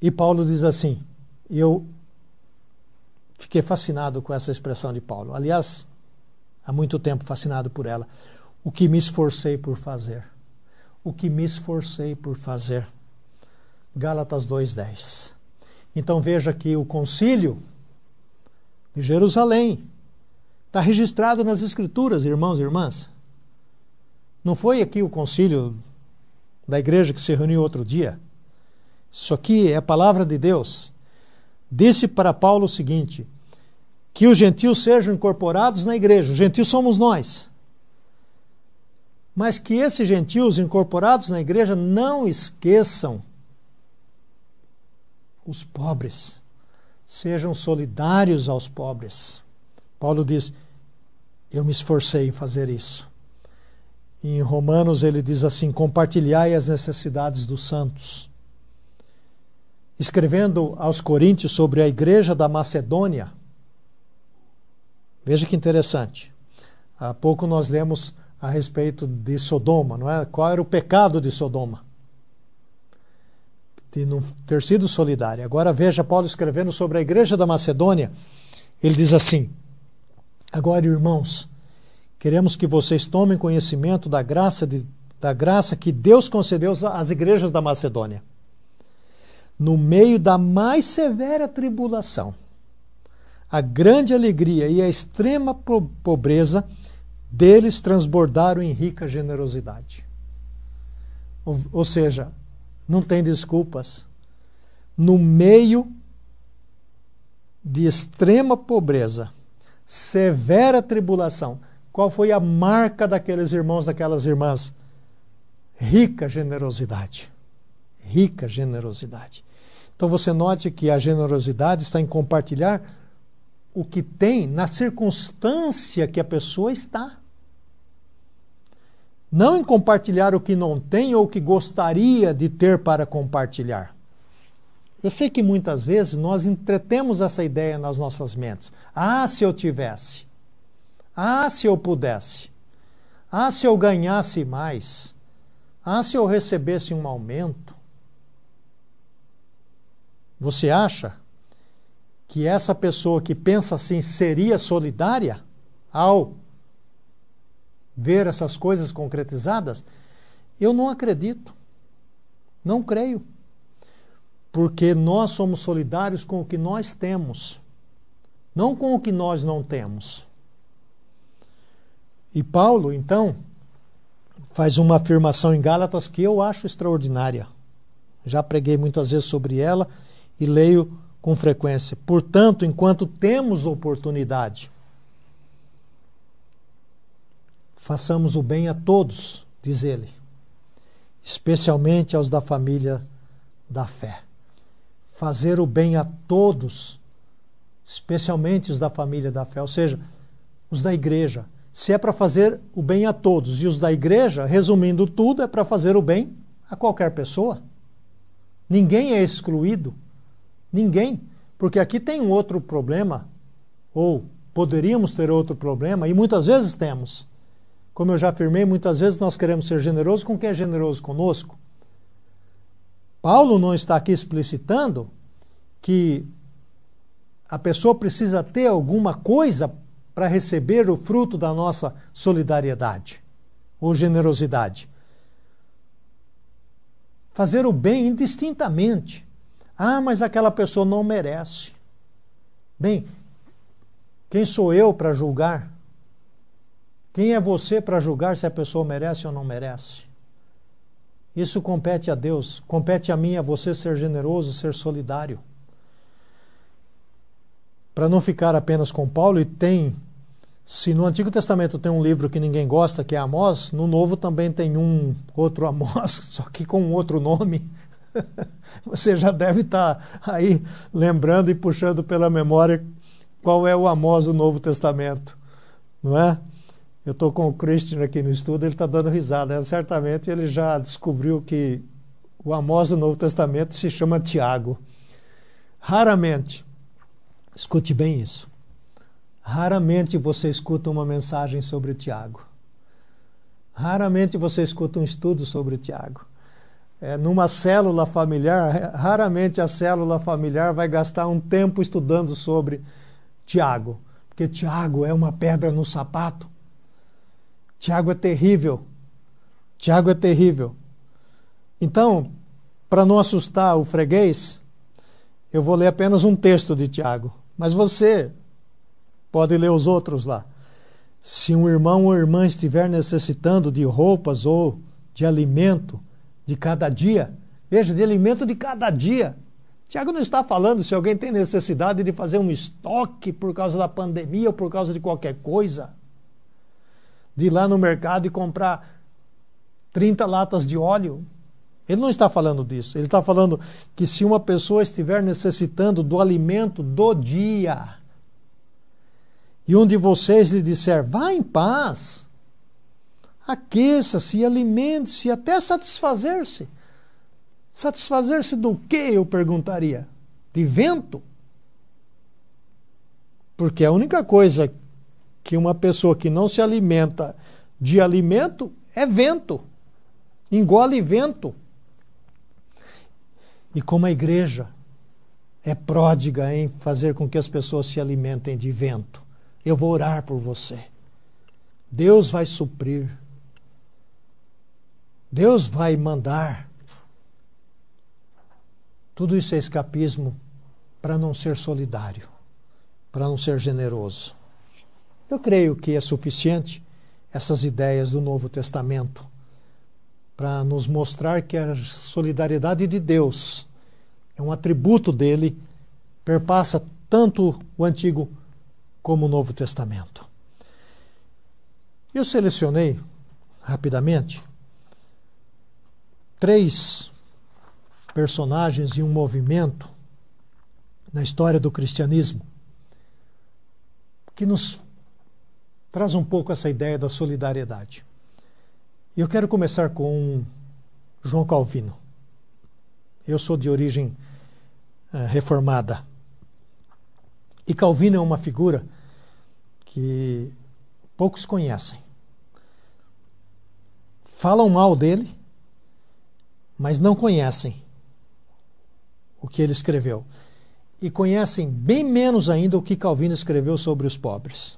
E Paulo diz assim: eu fiquei fascinado com essa expressão de Paulo. Aliás, há muito tempo fascinado por ela. O que me esforcei por fazer. O que me esforcei por fazer. Gálatas 2:10. Então veja que o concílio de Jerusalém está registrado nas escrituras, irmãos e irmãs. Não foi aqui o concílio da igreja que se reuniu outro dia. Isso aqui é a palavra de Deus. Disse para Paulo o seguinte: que os gentios sejam incorporados na igreja. Os gentios somos nós. Mas que esses gentios incorporados na igreja não esqueçam os pobres. Sejam solidários aos pobres. Paulo diz: Eu me esforcei em fazer isso. Em Romanos ele diz assim: Compartilhai as necessidades dos santos escrevendo aos Coríntios sobre a igreja da Macedônia. Veja que interessante. Há pouco nós lemos a respeito de Sodoma, não é? Qual era o pecado de Sodoma? De não ter sido solidário. Agora veja Paulo escrevendo sobre a igreja da Macedônia. Ele diz assim: Agora, irmãos, queremos que vocês tomem conhecimento da graça, de, da graça que Deus concedeu às igrejas da Macedônia no meio da mais severa tribulação, a grande alegria e a extrema pobreza deles transbordaram em rica generosidade. Ou, ou seja, não tem desculpas. No meio de extrema pobreza, severa tribulação, qual foi a marca daqueles irmãos, daquelas irmãs? Rica generosidade. Rica generosidade. Então você note que a generosidade está em compartilhar o que tem na circunstância que a pessoa está. Não em compartilhar o que não tem ou o que gostaria de ter para compartilhar. Eu sei que muitas vezes nós entretemos essa ideia nas nossas mentes. Ah, se eu tivesse. Ah, se eu pudesse. Ah, se eu ganhasse mais. Ah, se eu recebesse um aumento. Você acha que essa pessoa que pensa assim seria solidária ao ver essas coisas concretizadas? Eu não acredito. Não creio. Porque nós somos solidários com o que nós temos, não com o que nós não temos. E Paulo, então, faz uma afirmação em Gálatas que eu acho extraordinária. Já preguei muitas vezes sobre ela e leio com frequência. Portanto, enquanto temos oportunidade, façamos o bem a todos, diz ele, especialmente aos da família da fé. Fazer o bem a todos, especialmente os da família da fé, ou seja, os da igreja se é para fazer o bem a todos. E os da igreja, resumindo tudo, é para fazer o bem a qualquer pessoa. Ninguém é excluído. Ninguém. Porque aqui tem um outro problema, ou poderíamos ter outro problema, e muitas vezes temos. Como eu já afirmei, muitas vezes nós queremos ser generosos com quem é generoso conosco. Paulo não está aqui explicitando que a pessoa precisa ter alguma coisa para receber o fruto da nossa solidariedade ou generosidade. Fazer o bem indistintamente. Ah, mas aquela pessoa não merece. Bem, quem sou eu para julgar? Quem é você para julgar se a pessoa merece ou não merece? Isso compete a Deus, compete a mim a você ser generoso, ser solidário. Para não ficar apenas com Paulo, e tem se no Antigo Testamento tem um livro que ninguém gosta, que é Amós, no Novo também tem um outro Amós, só que com outro nome. Você já deve estar aí lembrando e puxando pela memória qual é o Amós do Novo Testamento, não é? Eu estou com o Christian aqui no estudo, ele está dando risada. É, certamente ele já descobriu que o Amós do Novo Testamento se chama Tiago. Raramente, escute bem isso, Raramente você escuta uma mensagem sobre Tiago. Raramente você escuta um estudo sobre Tiago. É, numa célula familiar, raramente a célula familiar vai gastar um tempo estudando sobre Tiago, porque Tiago é uma pedra no sapato. Tiago é terrível. Tiago é terrível. Então, para não assustar o freguês, eu vou ler apenas um texto de Tiago. Mas você, Pode ler os outros lá. Se um irmão ou irmã estiver necessitando de roupas ou de alimento de cada dia, veja, de alimento de cada dia. Tiago não está falando se alguém tem necessidade de fazer um estoque por causa da pandemia ou por causa de qualquer coisa. De ir lá no mercado e comprar 30 latas de óleo. Ele não está falando disso. Ele está falando que se uma pessoa estiver necessitando do alimento do dia, e um de vocês lhe disser: vá em paz, aqueça-se, alimente-se, até satisfazer-se. Satisfazer-se do que? Eu perguntaria. De vento? Porque a única coisa que uma pessoa que não se alimenta de alimento é vento. Engole vento. E como a igreja é pródiga em fazer com que as pessoas se alimentem de vento. Eu vou orar por você. Deus vai suprir. Deus vai mandar. Tudo isso é escapismo para não ser solidário, para não ser generoso. Eu creio que é suficiente essas ideias do Novo Testamento para nos mostrar que a solidariedade de Deus é um atributo dele, perpassa tanto o Antigo como o Novo Testamento. Eu selecionei rapidamente três personagens e um movimento na história do cristianismo que nos traz um pouco essa ideia da solidariedade. E eu quero começar com João Calvino. Eu sou de origem uh, reformada. E Calvino é uma figura que poucos conhecem. Falam mal dele, mas não conhecem o que ele escreveu. E conhecem bem menos ainda o que Calvino escreveu sobre os pobres.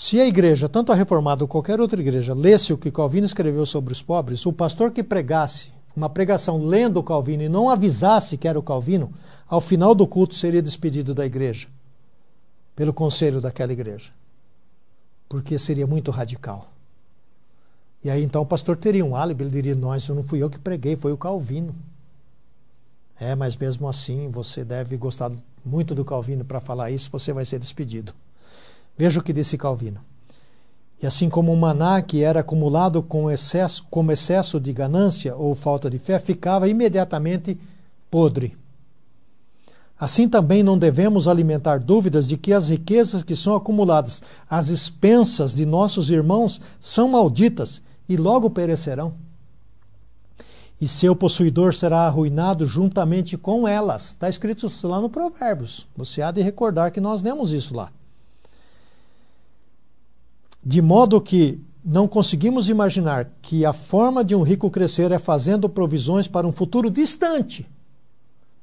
Se a igreja, tanto a reformada ou qualquer outra igreja, lesse o que Calvino escreveu sobre os pobres, o pastor que pregasse uma pregação lendo o Calvino e não avisasse que era o Calvino, ao final do culto seria despedido da igreja, pelo conselho daquela igreja, porque seria muito radical. E aí então o pastor teria um álibi, ele diria: isso não fui eu que preguei, foi o Calvino. É, mas mesmo assim você deve gostar muito do Calvino para falar isso, você vai ser despedido. Veja o que disse Calvino. E assim como o maná que era acumulado com excesso, como excesso de ganância ou falta de fé, ficava imediatamente podre. Assim também não devemos alimentar dúvidas de que as riquezas que são acumuladas às expensas de nossos irmãos são malditas e logo perecerão. E seu possuidor será arruinado juntamente com elas. Está escrito lá no Provérbios. Você há de recordar que nós lemos isso lá. De modo que não conseguimos imaginar que a forma de um rico crescer é fazendo provisões para um futuro distante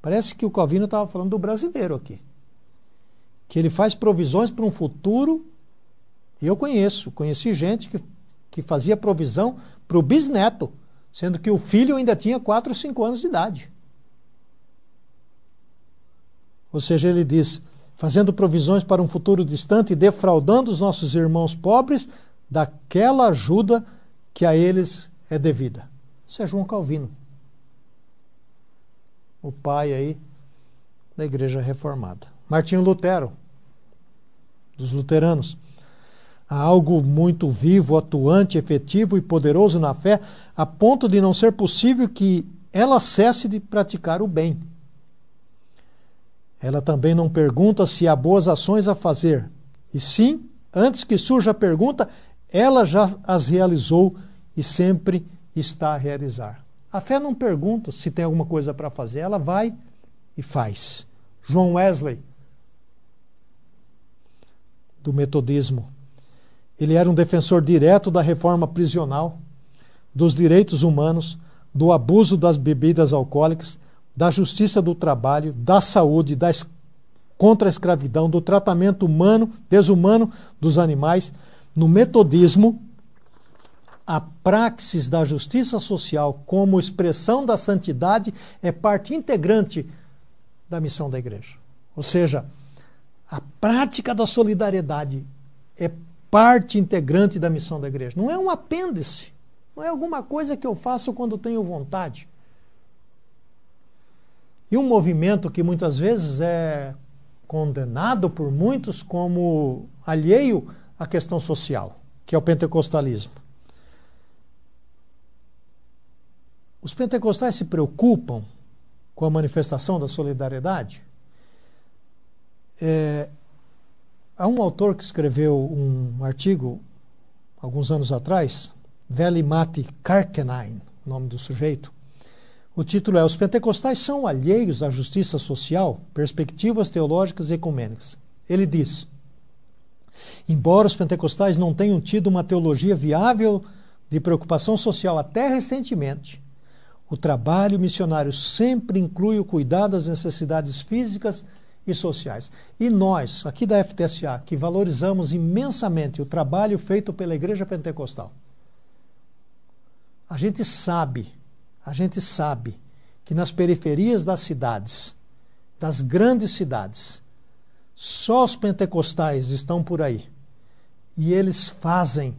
Parece que o Calvino estava falando do brasileiro aqui. Que ele faz provisões para um futuro. Eu conheço, conheci gente que, que fazia provisão para o bisneto, sendo que o filho ainda tinha 4 ou 5 anos de idade. Ou seja, ele diz: fazendo provisões para um futuro distante e defraudando os nossos irmãos pobres daquela ajuda que a eles é devida. Isso é João Calvino o pai aí da Igreja Reformada. Martinho Lutero, dos luteranos. Há algo muito vivo, atuante, efetivo e poderoso na fé, a ponto de não ser possível que ela cesse de praticar o bem. Ela também não pergunta se há boas ações a fazer, e sim, antes que surja a pergunta, ela já as realizou e sempre está a realizar. A fé não pergunta se tem alguma coisa para fazer, ela vai e faz. João Wesley, do metodismo, ele era um defensor direto da reforma prisional, dos direitos humanos, do abuso das bebidas alcoólicas, da justiça do trabalho, da saúde, da contra a escravidão, do tratamento humano, desumano dos animais. No metodismo, a praxis da justiça social como expressão da santidade é parte integrante da missão da igreja. Ou seja, a prática da solidariedade é parte integrante da missão da igreja. Não é um apêndice, não é alguma coisa que eu faço quando tenho vontade. E um movimento que muitas vezes é condenado por muitos como alheio à questão social, que é o pentecostalismo. Os pentecostais se preocupam com a manifestação da solidariedade? É, há um autor que escreveu um artigo alguns anos atrás, Veli-Matti Karkenain, nome do sujeito. O título é Os pentecostais são alheios à justiça social, perspectivas teológicas e ecumênicas. Ele diz: Embora os pentecostais não tenham tido uma teologia viável de preocupação social até recentemente, o trabalho missionário sempre inclui o cuidado das necessidades físicas e sociais. E nós, aqui da FTSA, que valorizamos imensamente o trabalho feito pela Igreja Pentecostal, a gente sabe, a gente sabe que nas periferias das cidades, das grandes cidades, só os pentecostais estão por aí. E eles fazem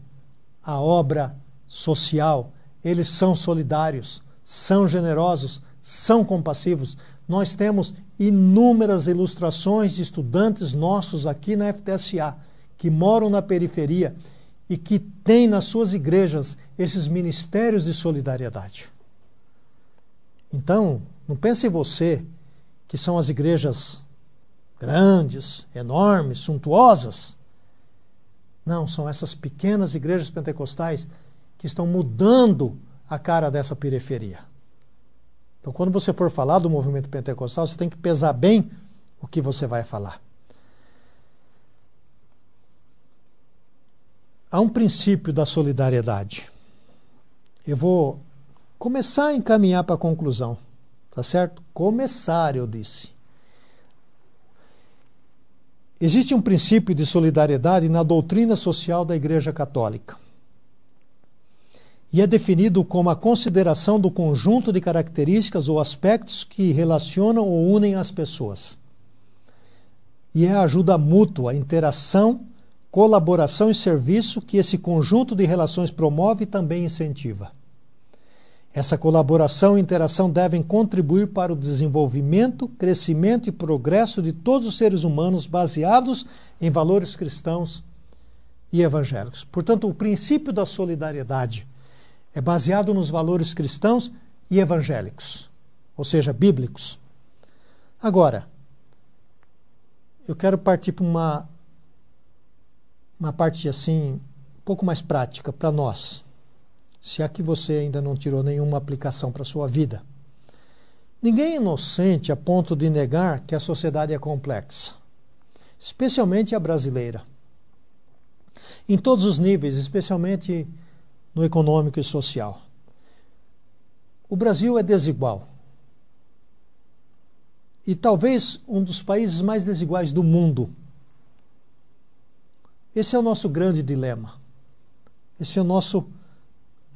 a obra social, eles são solidários são generosos, são compassivos. Nós temos inúmeras ilustrações de estudantes nossos aqui na FTSA que moram na periferia e que têm nas suas igrejas esses ministérios de solidariedade. Então, não pense você que são as igrejas grandes, enormes, suntuosas. Não, são essas pequenas igrejas pentecostais que estão mudando a cara dessa periferia. Então, quando você for falar do movimento pentecostal, você tem que pesar bem o que você vai falar. Há um princípio da solidariedade. Eu vou começar a encaminhar para a conclusão, tá certo? Começar, eu disse. Existe um princípio de solidariedade na doutrina social da Igreja Católica. e é definido como a consideração do conjunto de características ou aspectos que relacionam ou unem as pessoas. E é a ajuda mútua, interação, colaboração e serviço que esse conjunto de relações promove e também incentiva. Essa colaboração e interação devem contribuir para o desenvolvimento, crescimento e progresso de todos os seres humanos baseados em valores cristãos e evangélicos. Portanto, o princípio da solidariedade é baseado nos valores cristãos e evangélicos, ou seja, bíblicos. Agora, eu quero partir para uma, uma parte assim, um pouco mais prática para nós, se é que você ainda não tirou nenhuma aplicação para a sua vida. Ninguém é inocente a ponto de negar que a sociedade é complexa, especialmente a brasileira. Em todos os níveis, especialmente no econômico e social. O Brasil é desigual. E talvez um dos países mais desiguais do mundo. Esse é o nosso grande dilema. Esse é o nosso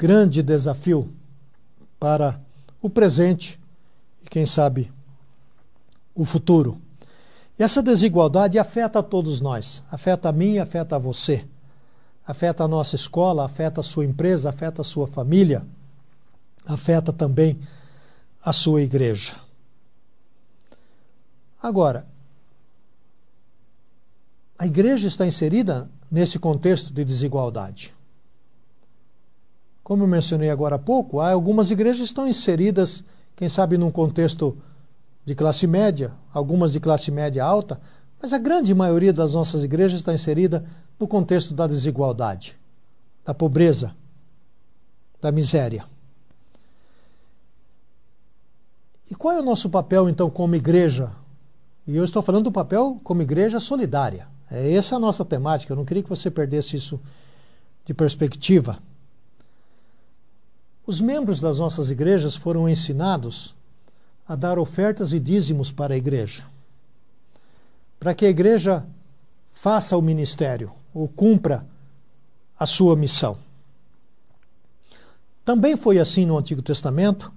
grande desafio para o presente e, quem sabe, o futuro. E essa desigualdade afeta a todos nós, afeta a mim, afeta a você afeta a nossa escola, afeta a sua empresa, afeta a sua família, afeta também a sua igreja. Agora, a igreja está inserida nesse contexto de desigualdade. Como eu mencionei agora há pouco, há algumas igrejas estão inseridas, quem sabe, num contexto de classe média, algumas de classe média alta, mas a grande maioria das nossas igrejas está inserida no contexto da desigualdade, da pobreza, da miséria. E qual é o nosso papel, então, como igreja? E eu estou falando do papel como igreja solidária. É essa a nossa temática. Eu não queria que você perdesse isso de perspectiva. Os membros das nossas igrejas foram ensinados a dar ofertas e dízimos para a igreja, para que a igreja faça o ministério ou cumpra a sua missão. Também foi assim no Antigo Testamento,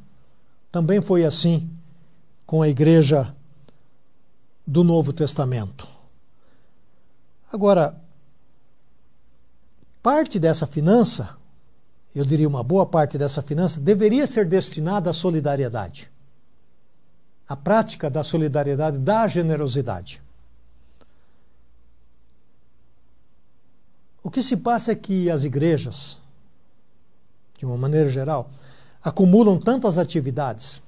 também foi assim com a igreja do Novo Testamento. Agora, parte dessa finança, eu diria uma boa parte dessa finança, deveria ser destinada à solidariedade. A prática da solidariedade, da generosidade. O que se passa é que as igrejas, de uma maneira geral, acumulam tantas atividades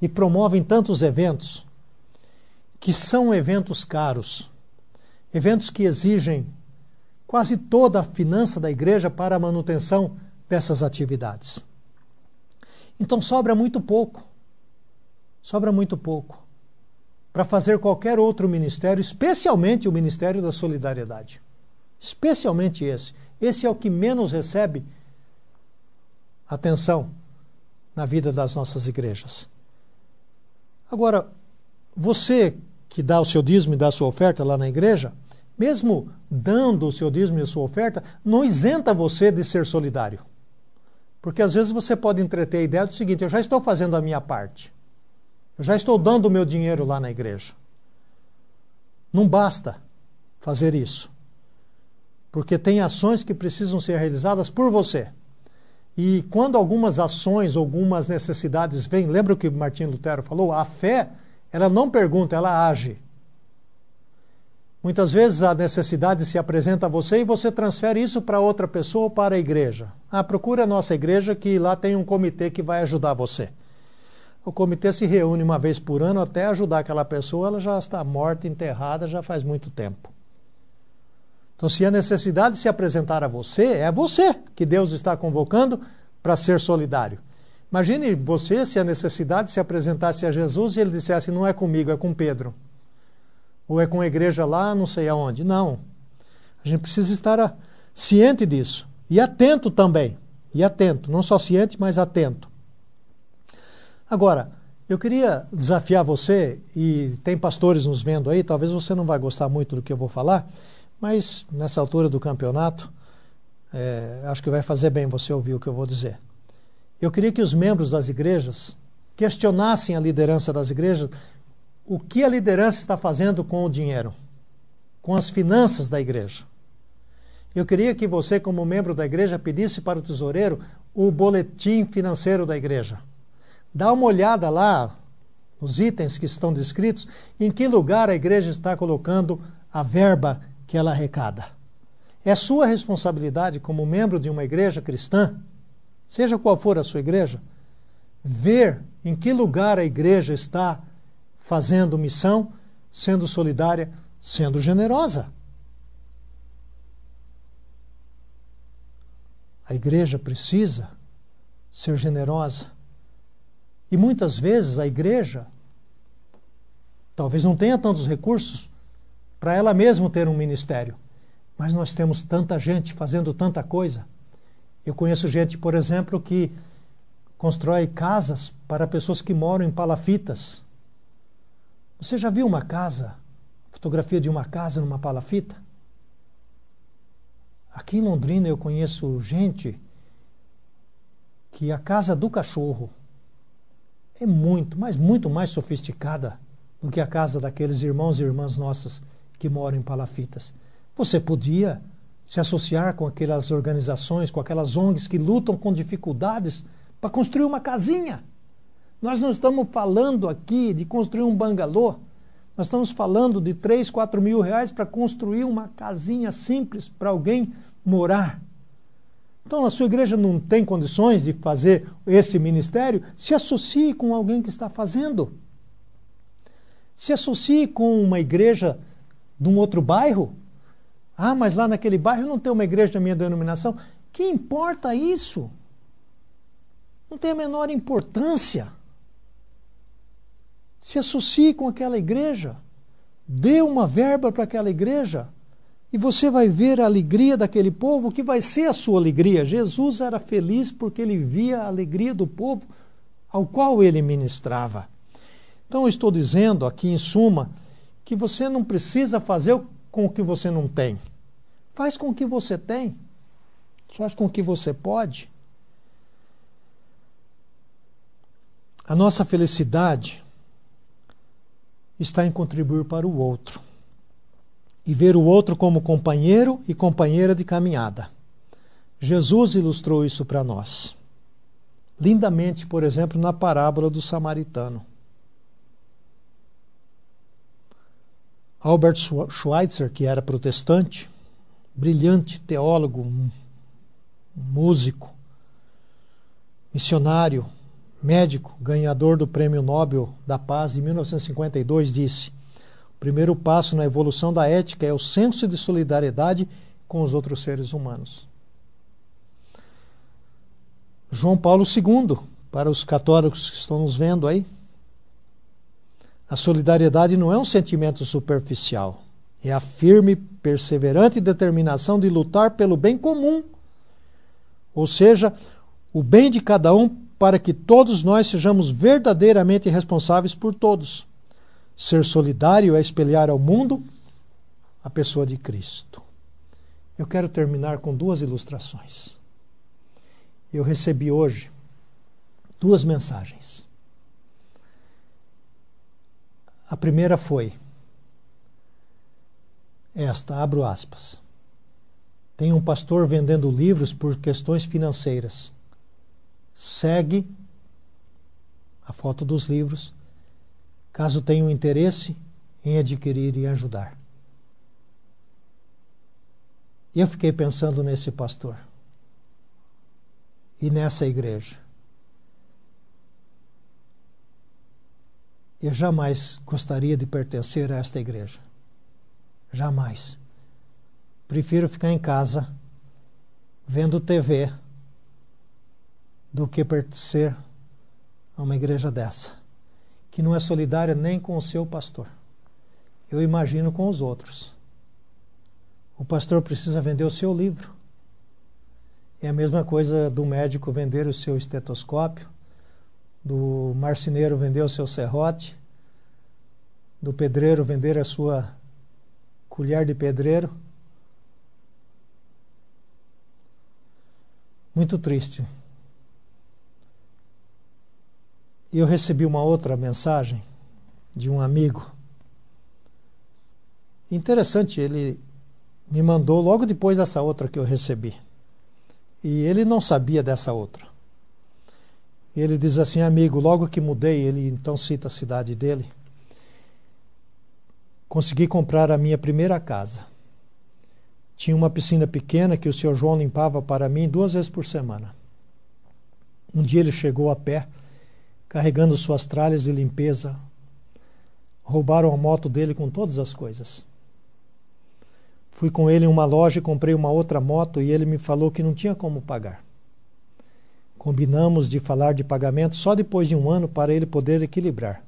e promovem tantos eventos que são eventos caros, eventos que exigem quase toda a finança da igreja para a manutenção dessas atividades. Então sobra muito pouco, sobra muito pouco para fazer qualquer outro ministério, especialmente o Ministério da Solidariedade especialmente esse. Esse é o que menos recebe atenção na vida das nossas igrejas. Agora, você que dá o seu dízimo e dá a sua oferta lá na igreja, mesmo dando o seu dízimo e a sua oferta, não isenta você de ser solidário. Porque às vezes você pode entreter a ideia do seguinte: eu já estou fazendo a minha parte. Eu já estou dando o meu dinheiro lá na igreja. Não basta fazer isso porque tem ações que precisam ser realizadas por você. E quando algumas ações, algumas necessidades vêm, lembra o que Martim Lutero falou? A fé, ela não pergunta, ela age. Muitas vezes a necessidade se apresenta a você e você transfere isso para outra pessoa ou para a igreja. Ah, procure a nossa igreja que lá tem um comitê que vai ajudar você. O comitê se reúne uma vez por ano até ajudar aquela pessoa, ela já está morta, enterrada já faz muito tempo. Então, se a necessidade se apresentar a você, é você que Deus está convocando para ser solidário. Imagine você se a necessidade se apresentasse a Jesus e ele dissesse: não é comigo, é com Pedro. Ou é com a igreja lá, não sei aonde. Não. A gente precisa estar ciente disso. E atento também. E atento. Não só ciente, mas atento. Agora, eu queria desafiar você, e tem pastores nos vendo aí, talvez você não vai gostar muito do que eu vou falar, mas nessa altura do campeonato, é, acho que vai fazer bem você ouvir o que eu vou dizer. Eu queria que os membros das igrejas questionassem a liderança das igrejas o que a liderança está fazendo com o dinheiro, com as finanças da igreja. Eu queria que você, como membro da igreja, pedisse para o tesoureiro o boletim financeiro da igreja. Dá uma olhada lá nos itens que estão descritos, em que lugar a igreja está colocando a verba que ela arrecada. É sua responsabilidade, como membro de uma igreja cristã, seja qual for a sua igreja, ver em que lugar a igreja está fazendo missão, sendo solidária, sendo generosa. A igreja precisa ser generosa. E muitas vezes a igreja talvez não tenha tantos recursos para ela mesma ter um ministério, mas nós temos tanta gente fazendo tanta coisa. Eu conheço gente, por exemplo, que constrói casas para pessoas que moram em palafitas. Você já viu uma casa, fotografia de uma casa numa palafita? Aqui em Londrina eu conheço gente que a casa do cachorro é muito, mas muito mais sofisticada do que a casa daqueles irmãos e irmãs nossas que moram em palafitas. Você podia se associar com aquelas organizações, com aquelas ONGs que lutam com dificuldades para construir uma casinha. Nós não estamos falando aqui de construir um bangalô. Nós estamos falando de 3, 4 mil reais para construir uma casinha simples para alguém morar. Então, a sua igreja não tem condições de fazer esse ministério, se associe com alguém que está fazendo. Se associe com uma igreja de um outro bairro. Ah, mas lá naquele bairro não tem uma igreja da minha denominação. Que importa isso? Não tem a menor importância se associe com aquela igreja, dê uma verba para aquela igreja, e você vai ver a alegria daquele povo, que vai ser a sua alegria. Jesus era feliz porque ele via a alegria do povo ao qual ele ministrava. Então, eu estou dizendo aqui, em suma, que você não precisa fazer com o que você não tem. Faz com o que você tem. Faz com o que você pode. A nossa felicidade está em contribuir para o outro e ver o outro como companheiro e companheira de caminhada. Jesus ilustrou isso para nós. Lindamente, por exemplo, na parábola do samaritano. Albert Schweitzer, que era protestante, brilhante teólogo, músico, missionário, médico, ganhador do Prêmio Nobel da Paz em 1952, disse: O primeiro passo na evolução da ética é o senso de solidariedade com os outros seres humanos. João Paulo II, para os católicos que estão nos vendo aí, a solidariedade não é um sentimento superficial, é a firme, perseverante determinação de lutar pelo bem comum, ou seja, o bem de cada um para que todos nós sejamos verdadeiramente responsáveis por todos. Ser solidário é espelhar ao mundo a pessoa de Cristo. Eu quero terminar com duas ilustrações. Eu recebi hoje duas mensagens. A primeira foi esta, abro aspas. Tem um pastor vendendo livros por questões financeiras segue a foto dos livros, caso tenham interesse em adquirir e ajudar. E eu fiquei pensando nesse pastor e nessa igreja. Eu jamais gostaria de pertencer a esta igreja. Jamais. Prefiro ficar em casa, vendo TV do que pertencer a uma igreja dessa, que não é solidária nem com o seu pastor. Eu imagino com os outros. O pastor precisa vender o seu livro. É a mesma coisa do médico vender o seu estetoscópio, do marceneiro vender o seu serrote, do pedreiro vender a sua colher de pedreiro. muito triste. E eu recebi uma outra mensagem de um amigo. Interessante, ele me mandou logo depois dessa outra que eu recebi. E ele não sabia dessa outra. Ele diz assim, amigo, logo que mudei, ele então cita a cidade dele, consegui comprar a minha primeira casa. Tinha uma piscina pequena que o senhor João limpava para mim duas vezes por semana. Um dia ele chegou a pé, carregando suas tralhas de limpeza. Roubaram a moto dele com todas as coisas. Fui com ele em uma loja e comprei uma outra moto e ele me falou que não tinha como pagar. Combinamos de falar de pagamento só depois de um ano para ele poder equilibrar.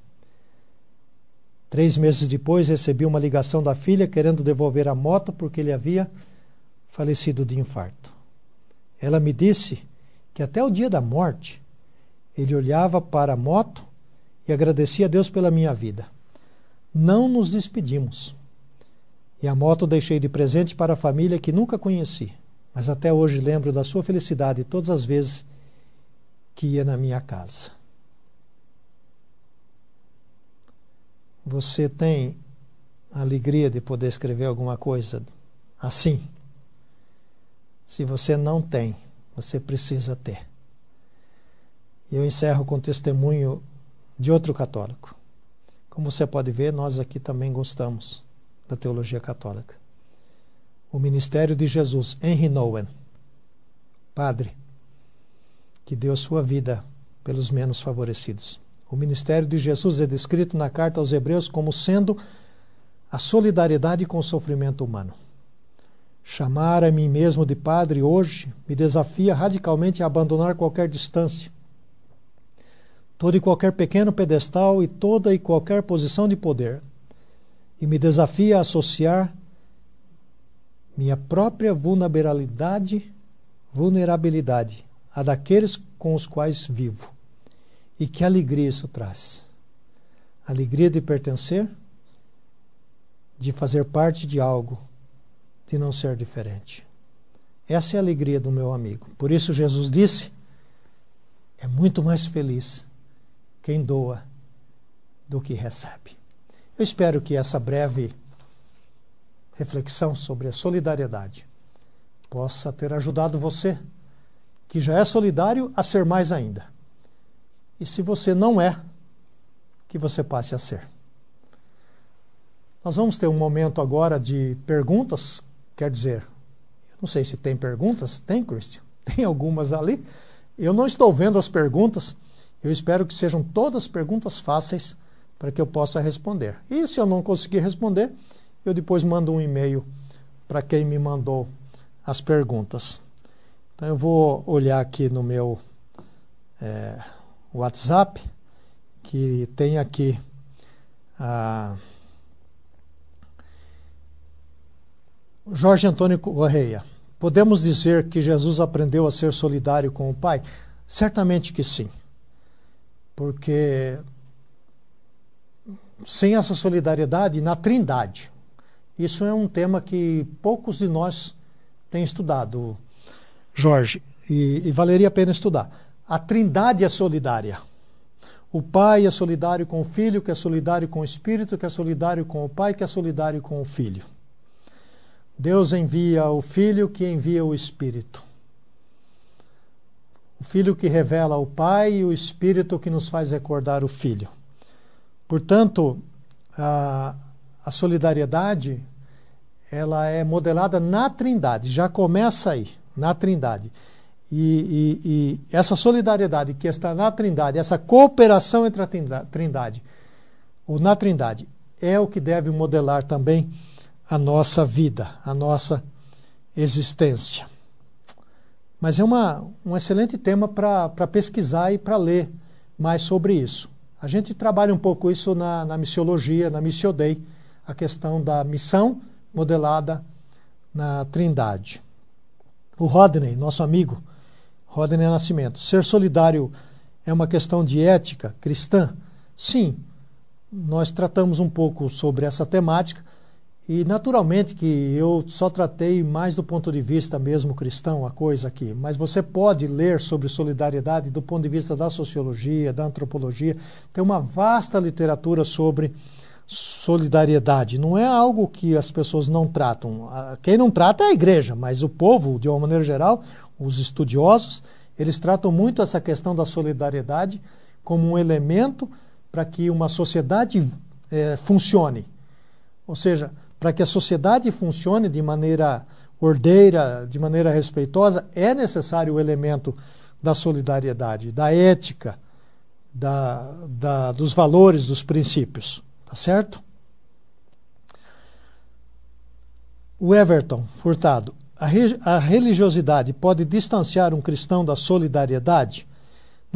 Três meses depois, recebi uma ligação da filha querendo devolver a moto porque ele havia falecido de infarto. Ela me disse que até o dia da morte ele olhava para a moto e agradecia a Deus pela minha vida. Não nos despedimos. E a moto deixei de presente para a família que nunca conheci, mas até hoje lembro da sua felicidade todas as vezes que ia na minha casa. Você tem a alegria de poder escrever alguma coisa assim? Se você não tem, você precisa ter. E eu encerro com testemunho de outro católico. Como você pode ver, nós aqui também gostamos da teologia católica. O ministério de Jesus, Henry Nowen, padre, que deu sua vida pelos menos favorecidos. O ministério de Jesus é descrito na carta aos Hebreus como sendo a solidariedade com o sofrimento humano. Chamar a mim mesmo de padre hoje me desafia radicalmente a abandonar qualquer distância, todo e qualquer pequeno pedestal e toda e qualquer posição de poder e me desafia a associar minha própria vulnerabilidade, vulnerabilidade a daqueles com os quais vivo. E que alegria isso traz? Alegria de pertencer, de fazer parte de algo, de não ser diferente. Essa é a alegria do meu amigo. Por isso Jesus disse: é muito mais feliz quem doa do que recebe. Eu espero que essa breve reflexão sobre a solidariedade possa ter ajudado você, que já é solidário, a ser mais ainda. E se você não é, que você passe a ser. Nós vamos ter um momento agora de perguntas, quer dizer, eu não sei se tem perguntas, tem, Christian? Tem algumas ali. Eu não estou vendo as perguntas. Eu espero que sejam todas perguntas fáceis para que eu possa responder. E se eu não conseguir responder, eu depois mando um e-mail para quem me mandou as perguntas. Então eu vou olhar aqui no meu é, WhatsApp, que tem aqui a. Jorge Antônio Correia. Podemos dizer que Jesus aprendeu a ser solidário com o Pai? Certamente que sim. Porque sem essa solidariedade na Trindade. Isso é um tema que poucos de nós têm estudado, Jorge, e, e valeria a pena estudar. A Trindade é solidária. O Pai é solidário com o Filho, que é solidário com o Espírito, que é solidário com o Pai, que é solidário com o Filho. Deus envia o Filho, que envia o Espírito. O Filho que revela o Pai e o Espírito que nos faz recordar o Filho. Portanto, a, a solidariedade ela é modelada na Trindade, já começa aí, na Trindade. E, e, e, essa solidariedade que está na Trindade, essa cooperação entre a Trindade, ou na Trindade, é o que deve modelar também a nossa vida, a nossa existência. Mas é uma, um excelente tema para pesquisar e para ler mais sobre isso. A gente trabalha um pouco isso na, na missiologia, na Missio a questão da missão modelada na Trindade. O Rodney, nosso amigo, Rodney Nascimento, ser solidário é uma questão de ética cristã? Sim, nós tratamos um pouco sobre essa temática E naturalmente que eu só tratei mais do ponto de vista mesmo cristão a coisa aqui, mas você pode ler sobre solidariedade do ponto de vista da sociologia, da antropologia. Tem uma vasta literatura sobre solidariedade. Não é algo que as pessoas não tratam. Quem não trata é a igreja, mas o povo, de uma maneira geral, os estudiosos, eles tratam muito essa questão da solidariedade como um elemento para que uma sociedade é, funcione. Ou seja, para que a sociedade funcione de maneira ordeira, de maneira respeitosa, é necessário o elemento da solidariedade, da ética, da, da, dos valores, dos princípios. Tá certo? O Everton Furtado. A, a religiosidade pode distanciar um cristão da solidariedade?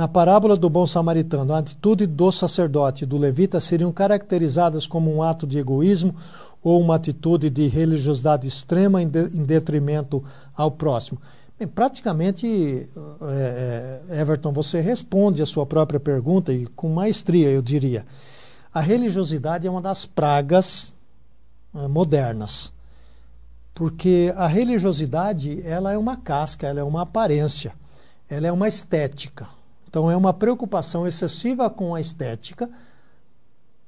Na parábola do bom samaritano, a atitude do sacerdote e do levita seriam caracterizadas como um ato de egoísmo ou uma atitude de religiosidade extrema em, de, em detrimento ao próximo? Bem, praticamente, é, Everton, você responde a sua própria pergunta e com maestria, eu diria. A religiosidade é uma das pragas é, modernas, porque a religiosidade ela é uma casca, ela é uma aparência, ela é uma estética. Então é uma preocupação excessiva com a estética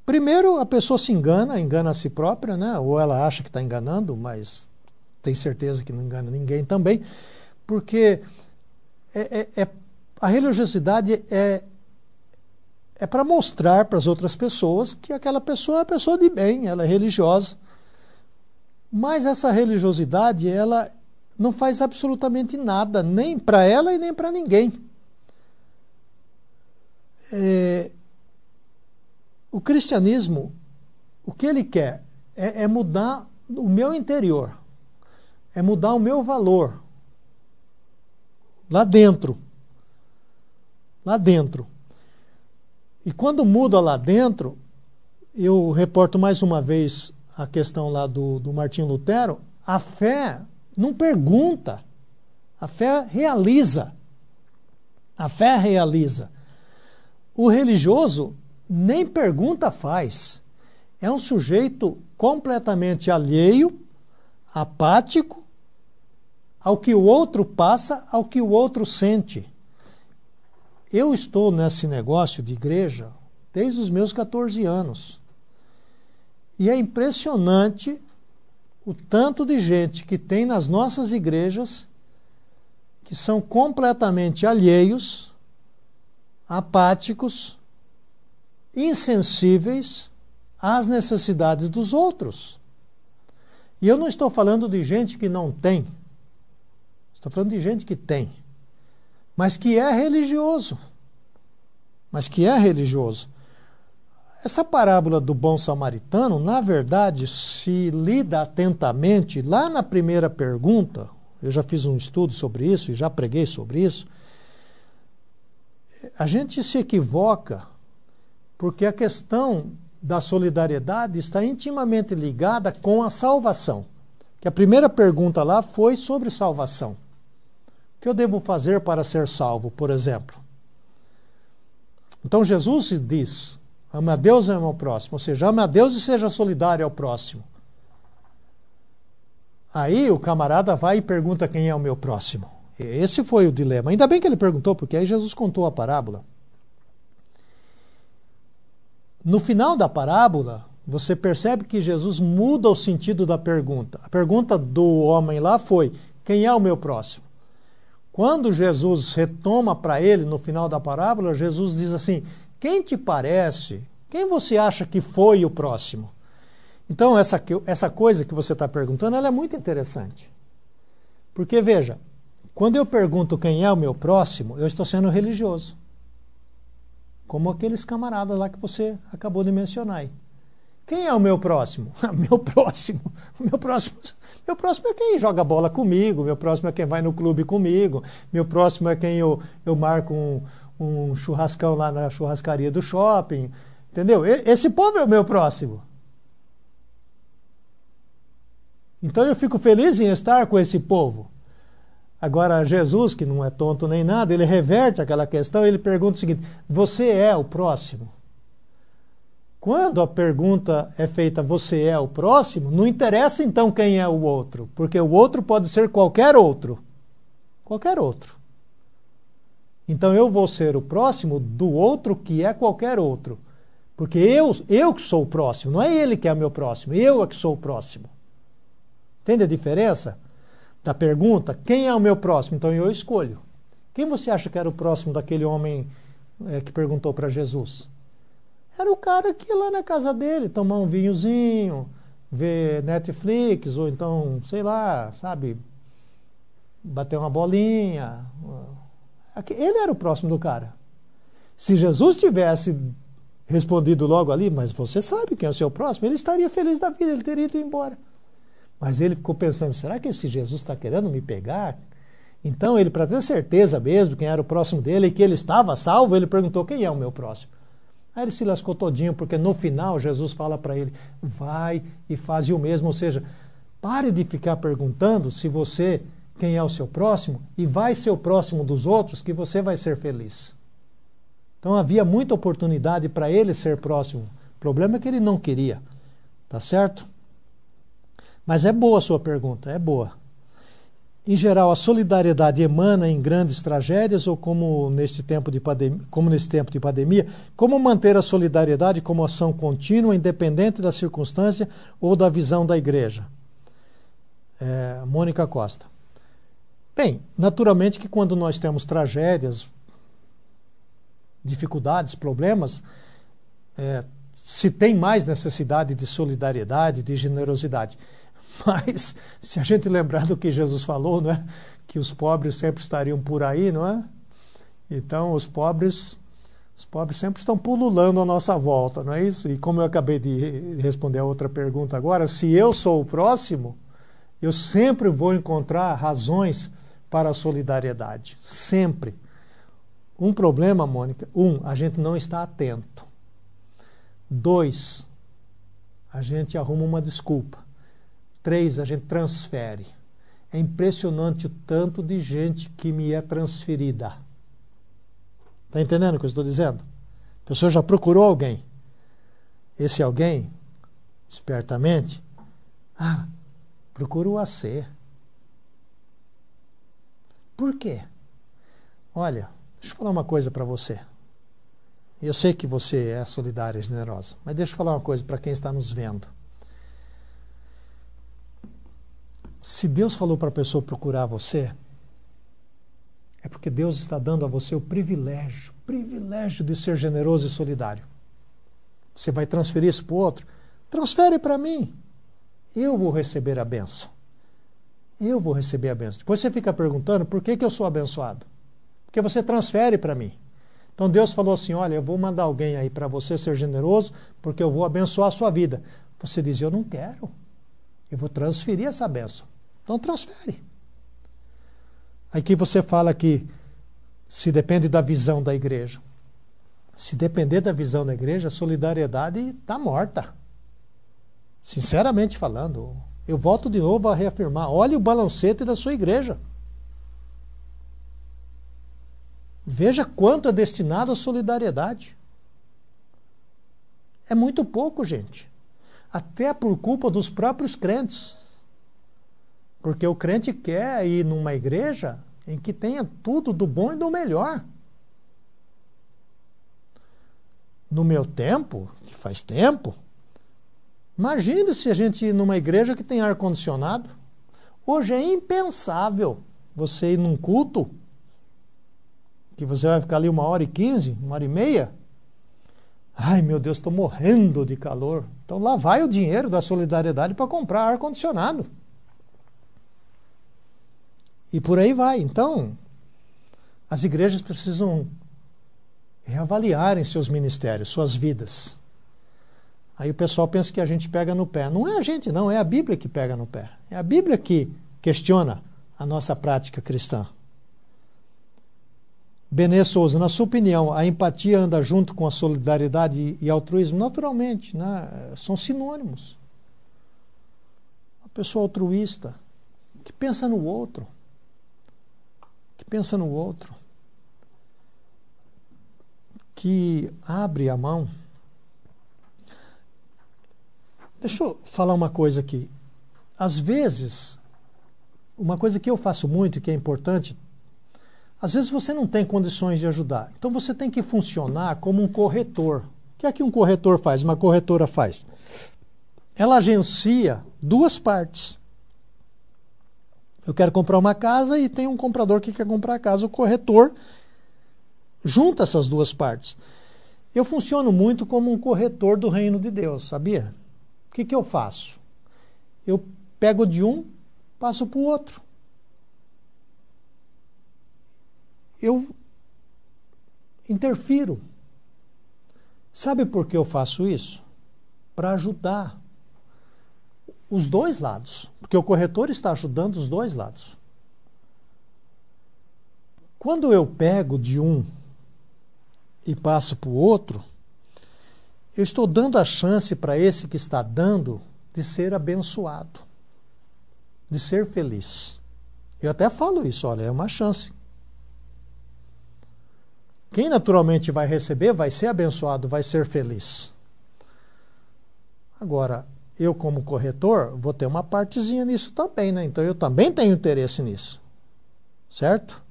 Primeiro, a pessoa se engana, engana a si própria, né? ou ela acha que está enganando, mas tem certeza que não engana ninguém também, porque é, é, é, a religiosidade é, é para mostrar para as outras pessoas que aquela pessoa é uma pessoa de bem, ela é religiosa. Mas essa religiosidade, ela não faz absolutamente nada, nem para ela e nem para ninguém. É, o cristianismo, o que ele quer é, é mudar o meu interior, é mudar o meu valor lá dentro. Lá dentro. E quando muda lá dentro, eu reporto mais uma vez a questão lá do, do Martinho Lutero, a fé não pergunta, a fé realiza. A fé realiza. O religioso, nem pergunta faz. É um sujeito completamente alheio, apático ao que o outro passa, ao que o outro sente. Eu estou nesse negócio de igreja desde os meus 14 anos. E é impressionante o tanto de gente que tem nas nossas igrejas que são completamente alheios, apáticos, insensíveis às necessidades dos outros. E eu não estou falando de gente que não tem. Estou falando de gente que tem, mas que é religioso. Mas que é religioso. Essa parábola do bom samaritano, na verdade, se lida atentamente, lá na primeira pergunta, eu já fiz um estudo sobre isso e já preguei sobre isso, a gente se equivoca porque a questão da solidariedade está intimamente ligada com a salvação. Que a primeira pergunta lá foi sobre salvação. O que eu devo fazer para ser salvo, por exemplo? Então Jesus diz: ama a Deus e ama ao próximo, ou seja, ama a Deus e seja solidário ao próximo. Aí o camarada vai e pergunta quem é o meu próximo. Esse foi o dilema. Ainda bem que ele perguntou, porque aí Jesus contou a parábola. No final da parábola, você percebe que Jesus muda o sentido da pergunta. A pergunta do homem lá foi: quem é o meu próximo? Quando Jesus retoma para ele no final da parábola, Jesus diz assim: quem te parece? Quem você acha que foi o próximo? Então, essa, essa coisa que você está perguntando ela é muito interessante. Porque, veja, quando eu pergunto quem é o meu próximo, eu estou sendo religioso como aqueles camaradas lá que você acabou de mencionar. Aí. Quem é o meu próximo? meu próximo, meu próximo, meu próximo é quem joga bola comigo, meu próximo é quem vai no clube comigo, meu próximo é quem eu, eu marco um, um churrascão lá na churrascaria do shopping, entendeu? Esse povo é o meu próximo. Então eu fico feliz em estar com esse povo. Agora, Jesus, que não é tonto nem nada, ele reverte aquela questão e ele pergunta o seguinte: Você é o próximo? Quando a pergunta é feita, você é o próximo, não interessa então quem é o outro, porque o outro pode ser qualquer outro. Qualquer outro. Então eu vou ser o próximo do outro que é qualquer outro. Porque eu, eu que sou o próximo, não é ele que é o meu próximo, eu é que sou o próximo. Entende a diferença? Da pergunta, quem é o meu próximo? Então eu escolho. Quem você acha que era o próximo daquele homem é, que perguntou para Jesus? Era o cara que ia lá na casa dele tomar um vinhozinho, ver Netflix, ou então, sei lá, sabe, bater uma bolinha. Ele era o próximo do cara. Se Jesus tivesse respondido logo ali, mas você sabe quem é o seu próximo, ele estaria feliz da vida, ele teria ido embora. Mas ele ficou pensando: será que esse Jesus está querendo me pegar? Então, ele, para ter certeza mesmo quem era o próximo dele e que ele estava salvo, ele perguntou: quem é o meu próximo? Aí ele se lascou todinho, porque no final Jesus fala para ele: vai e faz o mesmo. Ou seja, pare de ficar perguntando se você, quem é o seu próximo, e vai ser o próximo dos outros, que você vai ser feliz. Então havia muita oportunidade para ele ser próximo. O problema é que ele não queria. Tá certo? Mas é boa a sua pergunta, é boa. Em geral, a solidariedade emana em grandes tragédias ou como neste tempo de pandemia, como nesse tempo de pandemia, como manter a solidariedade como ação contínua, independente da circunstância ou da visão da igreja? É, Mônica Costa. Bem, naturalmente que quando nós temos tragédias, dificuldades, problemas, é, se tem mais necessidade de solidariedade, de generosidade. Mas se a gente lembrar do que Jesus falou, não é? que os pobres sempre estariam por aí, não é? Então os pobres, os pobres sempre estão pululando à nossa volta, não é isso? E como eu acabei de responder a outra pergunta agora, se eu sou o próximo, eu sempre vou encontrar razões para a solidariedade, sempre. Um problema, Mônica, um, a gente não está atento. Dois, a gente arruma uma desculpa. Três, a gente transfere. É impressionante o tanto de gente que me é transferida. Está entendendo o que eu estou dizendo? A pessoa já procurou alguém. Esse alguém, espertamente, ah, procura o. Por quê? Olha, deixa eu falar uma coisa para você. Eu sei que você é solidária e generosa, mas deixa eu falar uma coisa para quem está nos vendo. Se Deus falou para a pessoa procurar você, é porque Deus está dando a você o privilégio, privilégio de ser generoso e solidário. Você vai transferir isso para o outro? Transfere para mim. Eu vou receber a benção. Eu vou receber a benção. Depois você fica perguntando por que, que eu sou abençoado. Porque você transfere para mim. Então Deus falou assim: Olha, eu vou mandar alguém aí para você ser generoso, porque eu vou abençoar a sua vida. Você diz: Eu não quero. Eu vou transferir essa benção. Então transfere. Aqui você fala que se depende da visão da igreja. Se depender da visão da igreja, a solidariedade está morta. Sinceramente falando, eu volto de novo a reafirmar: olhe o balancete da sua igreja. Veja quanto é destinado à solidariedade. É muito pouco, gente. Até por culpa dos próprios crentes. Porque o crente quer ir numa igreja em que tenha tudo do bom e do melhor. No meu tempo, que faz tempo, imagine se a gente ir numa igreja que tem ar-condicionado. Hoje é impensável você ir num culto que você vai ficar ali uma hora e quinze, uma hora e meia. Ai meu Deus, estou morrendo de calor. Então lá vai o dinheiro da solidariedade para comprar ar-condicionado. E por aí vai. Então, as igrejas precisam reavaliarem seus ministérios, suas vidas. Aí o pessoal pensa que a gente pega no pé. Não é a gente, não, é a Bíblia que pega no pé. É a Bíblia que questiona a nossa prática cristã. Benê Souza, na sua opinião, a empatia anda junto com a solidariedade e altruísmo? Naturalmente, né? são sinônimos. Uma pessoa altruísta, que pensa no outro, pensa no outro, que abre a mão. Deixa eu falar uma coisa aqui. Às vezes, uma coisa que eu faço muito e que é importante, às vezes você não tem condições de ajudar. Então você tem que funcionar como um corretor. O que é que um corretor faz? Uma corretora faz? Ela agencia duas partes. Eu quero comprar uma casa e tem um comprador que quer comprar a casa. O corretor junta essas duas partes. Eu funciono muito como um corretor do reino de Deus, sabia? O que, que eu faço? Eu pego de um, passo para o outro. Eu interfiro. Sabe por que eu faço isso? Para ajudar os dois lados, porque o corretor está ajudando os dois lados. Quando eu pego de um e passo para o outro, eu estou dando a chance para esse que está dando de ser abençoado, de ser feliz. Eu até falo isso, olha, é uma chance. Quem naturalmente vai receber vai ser abençoado, vai ser feliz. Agora, eu, como corretor, vou ter uma partezinha nisso também, né? Então eu também tenho interesse nisso. Certo?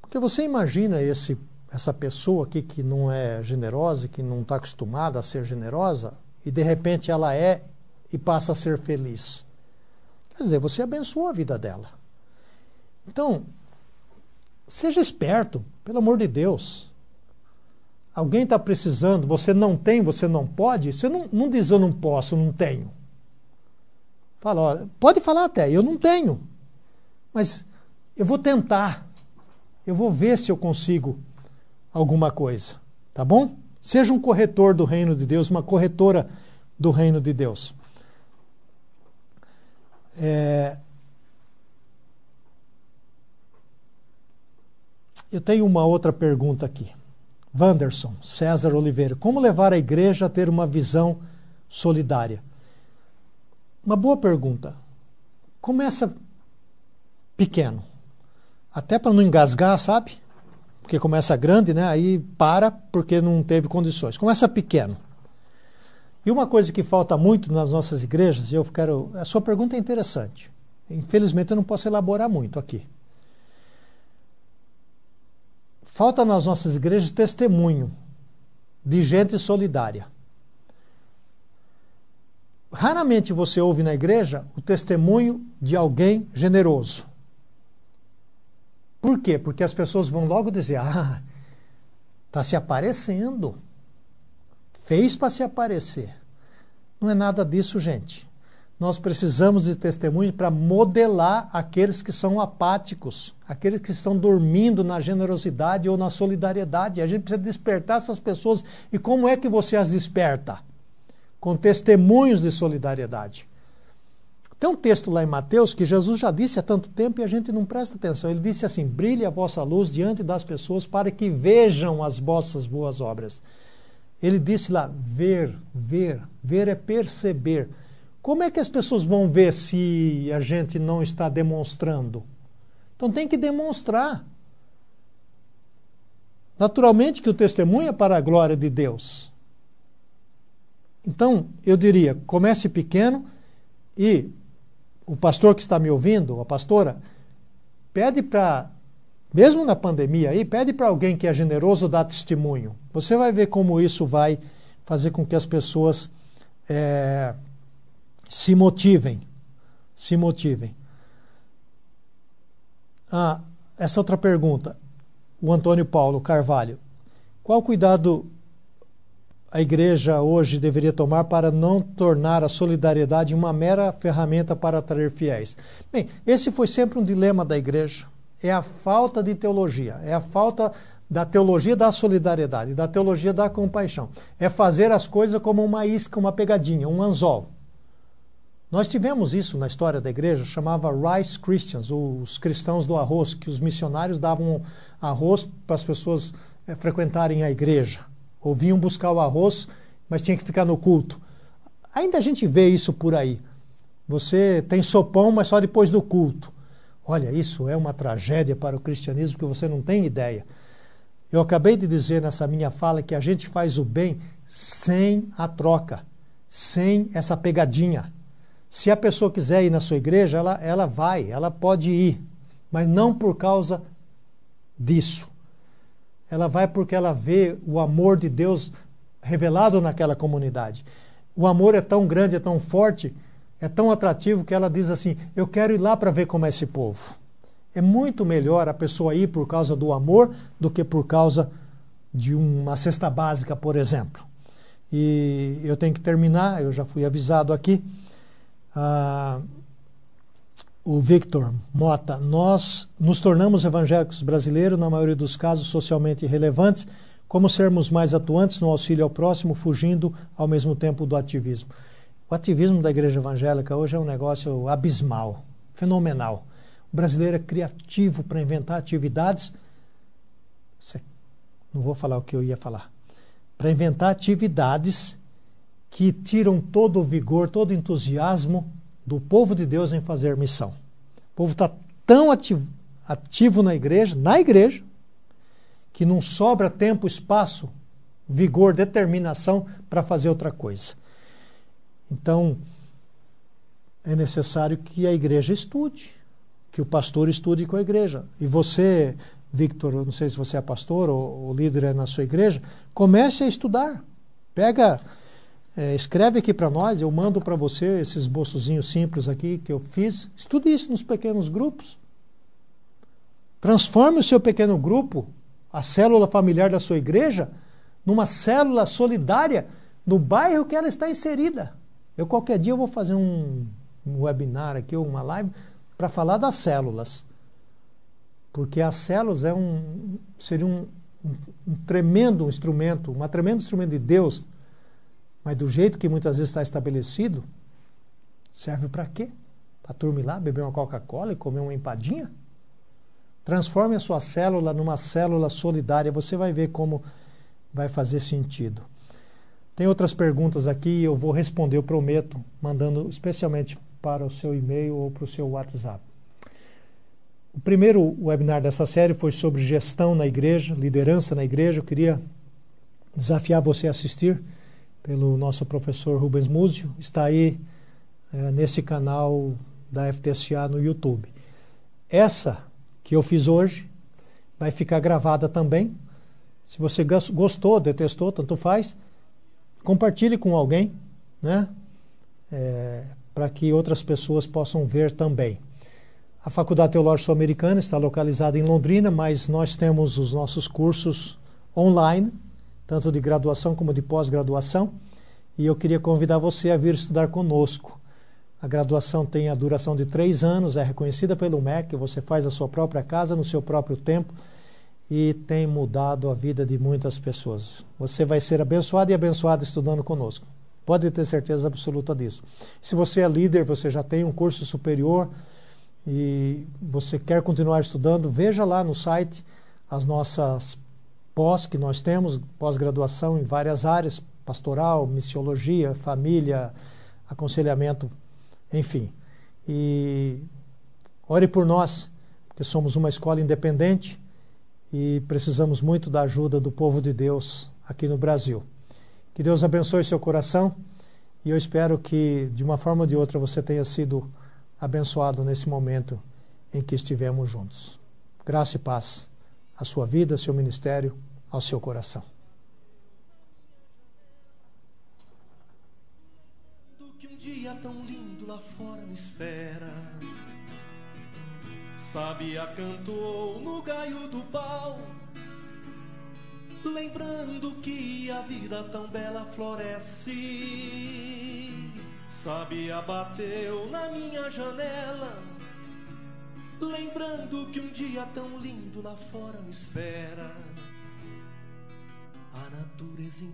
Porque você imagina esse, essa pessoa aqui que não é generosa, que não está acostumada a ser generosa, e de repente ela é e passa a ser feliz. Quer dizer, você abençoou a vida dela. Então, seja esperto, pelo amor de Deus alguém está precisando, você não tem, você não pode, você não, não diz eu não posso, não tenho. Fala, pode falar até, eu não tenho, mas eu vou tentar, eu vou ver se eu consigo alguma coisa, tá bom? Seja um corretor do reino de Deus, uma corretora do reino de Deus. É... Eu tenho uma outra pergunta aqui. Wanderson, César Oliveira. Como levar a igreja a ter uma visão solidária? Uma boa pergunta. Começa pequeno. Até para não engasgar, sabe? Porque começa grande, né? Aí para porque não teve condições. Começa pequeno. E uma coisa que falta muito nas nossas igrejas, e eu quero. A sua pergunta é interessante. Infelizmente eu não posso elaborar muito aqui. Falta nas nossas igrejas testemunho de gente solidária. Raramente você ouve na igreja o testemunho de alguém generoso. Por quê? Porque as pessoas vão logo dizer: ah, está se aparecendo. Fez para se aparecer. Não é nada disso, gente nós precisamos de testemunhos para modelar aqueles que são apáticos, aqueles que estão dormindo na generosidade ou na solidariedade. A gente precisa despertar essas pessoas. E como é que você as desperta? Com testemunhos de solidariedade. Tem um texto lá em Mateus que Jesus já disse há tanto tempo e a gente não presta atenção. Ele disse assim: brilhe a vossa luz diante das pessoas para que vejam as vossas boas obras. Ele disse lá: ver, ver, ver é perceber. Como é que as pessoas vão ver se a gente não está demonstrando? Então tem que demonstrar. Naturalmente que o testemunho é para a glória de Deus. Então, eu diria, comece pequeno e o pastor que está me ouvindo, a pastora, pede para, mesmo na pandemia aí, pede para alguém que é generoso dar testemunho. Você vai ver como isso vai fazer com que as pessoas é, se motivem. Se motivem. Ah, essa outra pergunta. O Antônio Paulo Carvalho. Qual cuidado a igreja hoje deveria tomar para não tornar a solidariedade uma mera ferramenta para atrair fiéis? Bem, esse foi sempre um dilema da igreja. É a falta de teologia, é a falta da teologia da solidariedade, da teologia da compaixão. É fazer as coisas como uma isca, uma pegadinha, um anzol. Nós tivemos isso na história da igreja, chamava Rice Christians, os cristãos do arroz, que os missionários davam arroz para as pessoas é, frequentarem a igreja. Ou vinham buscar o arroz, mas tinha que ficar no culto. Ainda a gente vê isso por aí. Você tem sopão, mas só depois do culto. Olha, isso é uma tragédia para o cristianismo que você não tem ideia. Eu acabei de dizer nessa minha fala que a gente faz o bem sem a troca. sem essa pegadinha. Se a pessoa quiser ir na sua igreja, ela, ela vai, ela pode ir, mas não por causa disso. Ela vai porque ela vê o amor de Deus revelado naquela comunidade. O amor é tão grande, é tão forte, é tão atrativo que ela diz assim: Eu quero ir lá para ver como é esse povo. É muito melhor a pessoa ir por causa do amor do que por causa de uma cesta básica, por exemplo. E eu tenho que terminar, eu já fui avisado aqui. Ah, o Victor Mota, nós nos tornamos evangélicos brasileiros, na maioria dos casos socialmente relevantes, como sermos mais atuantes no auxílio ao próximo, fugindo ao mesmo tempo do ativismo. O ativismo da igreja evangélica hoje é um negócio abismal, fenomenal. O brasileiro é criativo para inventar atividades. Não vou falar o que eu ia falar. Para inventar atividades que tiram todo o vigor, todo o entusiasmo do povo de Deus em fazer missão. O povo está tão ativo, ativo na igreja, na igreja, que não sobra tempo, espaço, vigor, determinação para fazer outra coisa. Então, é necessário que a igreja estude, que o pastor estude com a igreja. E você, Victor, não sei se você é pastor ou, ou líder é na sua igreja, comece a estudar. Pega, é, escreve aqui para nós, eu mando para você esses esboçozinhos simples aqui que eu fiz. Estude isso nos pequenos grupos. Transforme o seu pequeno grupo, a célula familiar da sua igreja, numa célula solidária no bairro que ela está inserida. Eu qualquer dia eu vou fazer um, um webinar aqui, ou uma live, para falar das células. Porque as células é um, seria um, um, um tremendo instrumento, um tremendo instrumento de Deus, mas do jeito que muitas vezes está estabelecido, serve para quê? Para turma ir lá, beber uma Coca-Cola e comer uma empadinha? Transforme a sua célula numa célula solidária, você vai ver como vai fazer sentido. Tem outras perguntas aqui, eu vou responder, eu prometo, mandando especialmente para o seu e-mail ou para o seu WhatsApp. O primeiro webinar dessa série foi sobre gestão na igreja, liderança na igreja. Eu queria desafiar você a assistir pelo nosso professor Rubens Múzio. Está aí é, nesse canal da FTSA no YouTube. Essa que eu fiz hoje vai ficar gravada também. Se você gostou, detestou, tanto faz, compartilhe com alguém, né? É, para que outras pessoas possam ver também. A Faculdade Teológica Sul-Americana está localizada em Londrina, mas nós temos os nossos cursos online, tanto de graduação como de pós-graduação, e eu queria convidar você a vir estudar conosco. A graduação tem a duração de três anos, é reconhecida pelo MEC, você faz a sua própria casa, no seu próprio tempo, e tem mudado a vida de muitas pessoas. Você vai ser abençoado e abençoado estudando conosco. Pode ter certeza absoluta disso. Se você é líder, você já tem um curso superior e você quer continuar estudando, veja lá no site as nossas pós que nós temos, pós-graduação em várias áreas, pastoral, missiologia, família, aconselhamento, enfim. E ore por nós, porque somos uma escola independente e precisamos muito da ajuda do povo de Deus aqui no Brasil. Que Deus abençoe seu coração e eu espero que, de uma forma ou de outra, você tenha sido abençoado nesse momento em que estivemos juntos. Graça e paz à sua vida, seu ministério, ao seu coração. Que um dia tão lindo lá fora me espera. Sabia cantou no gaio do pau lembrando que a vida tão bela floresce. Sabia bateu na minha janela, lembrando que um dia tão lindo lá fora me espera. A natureza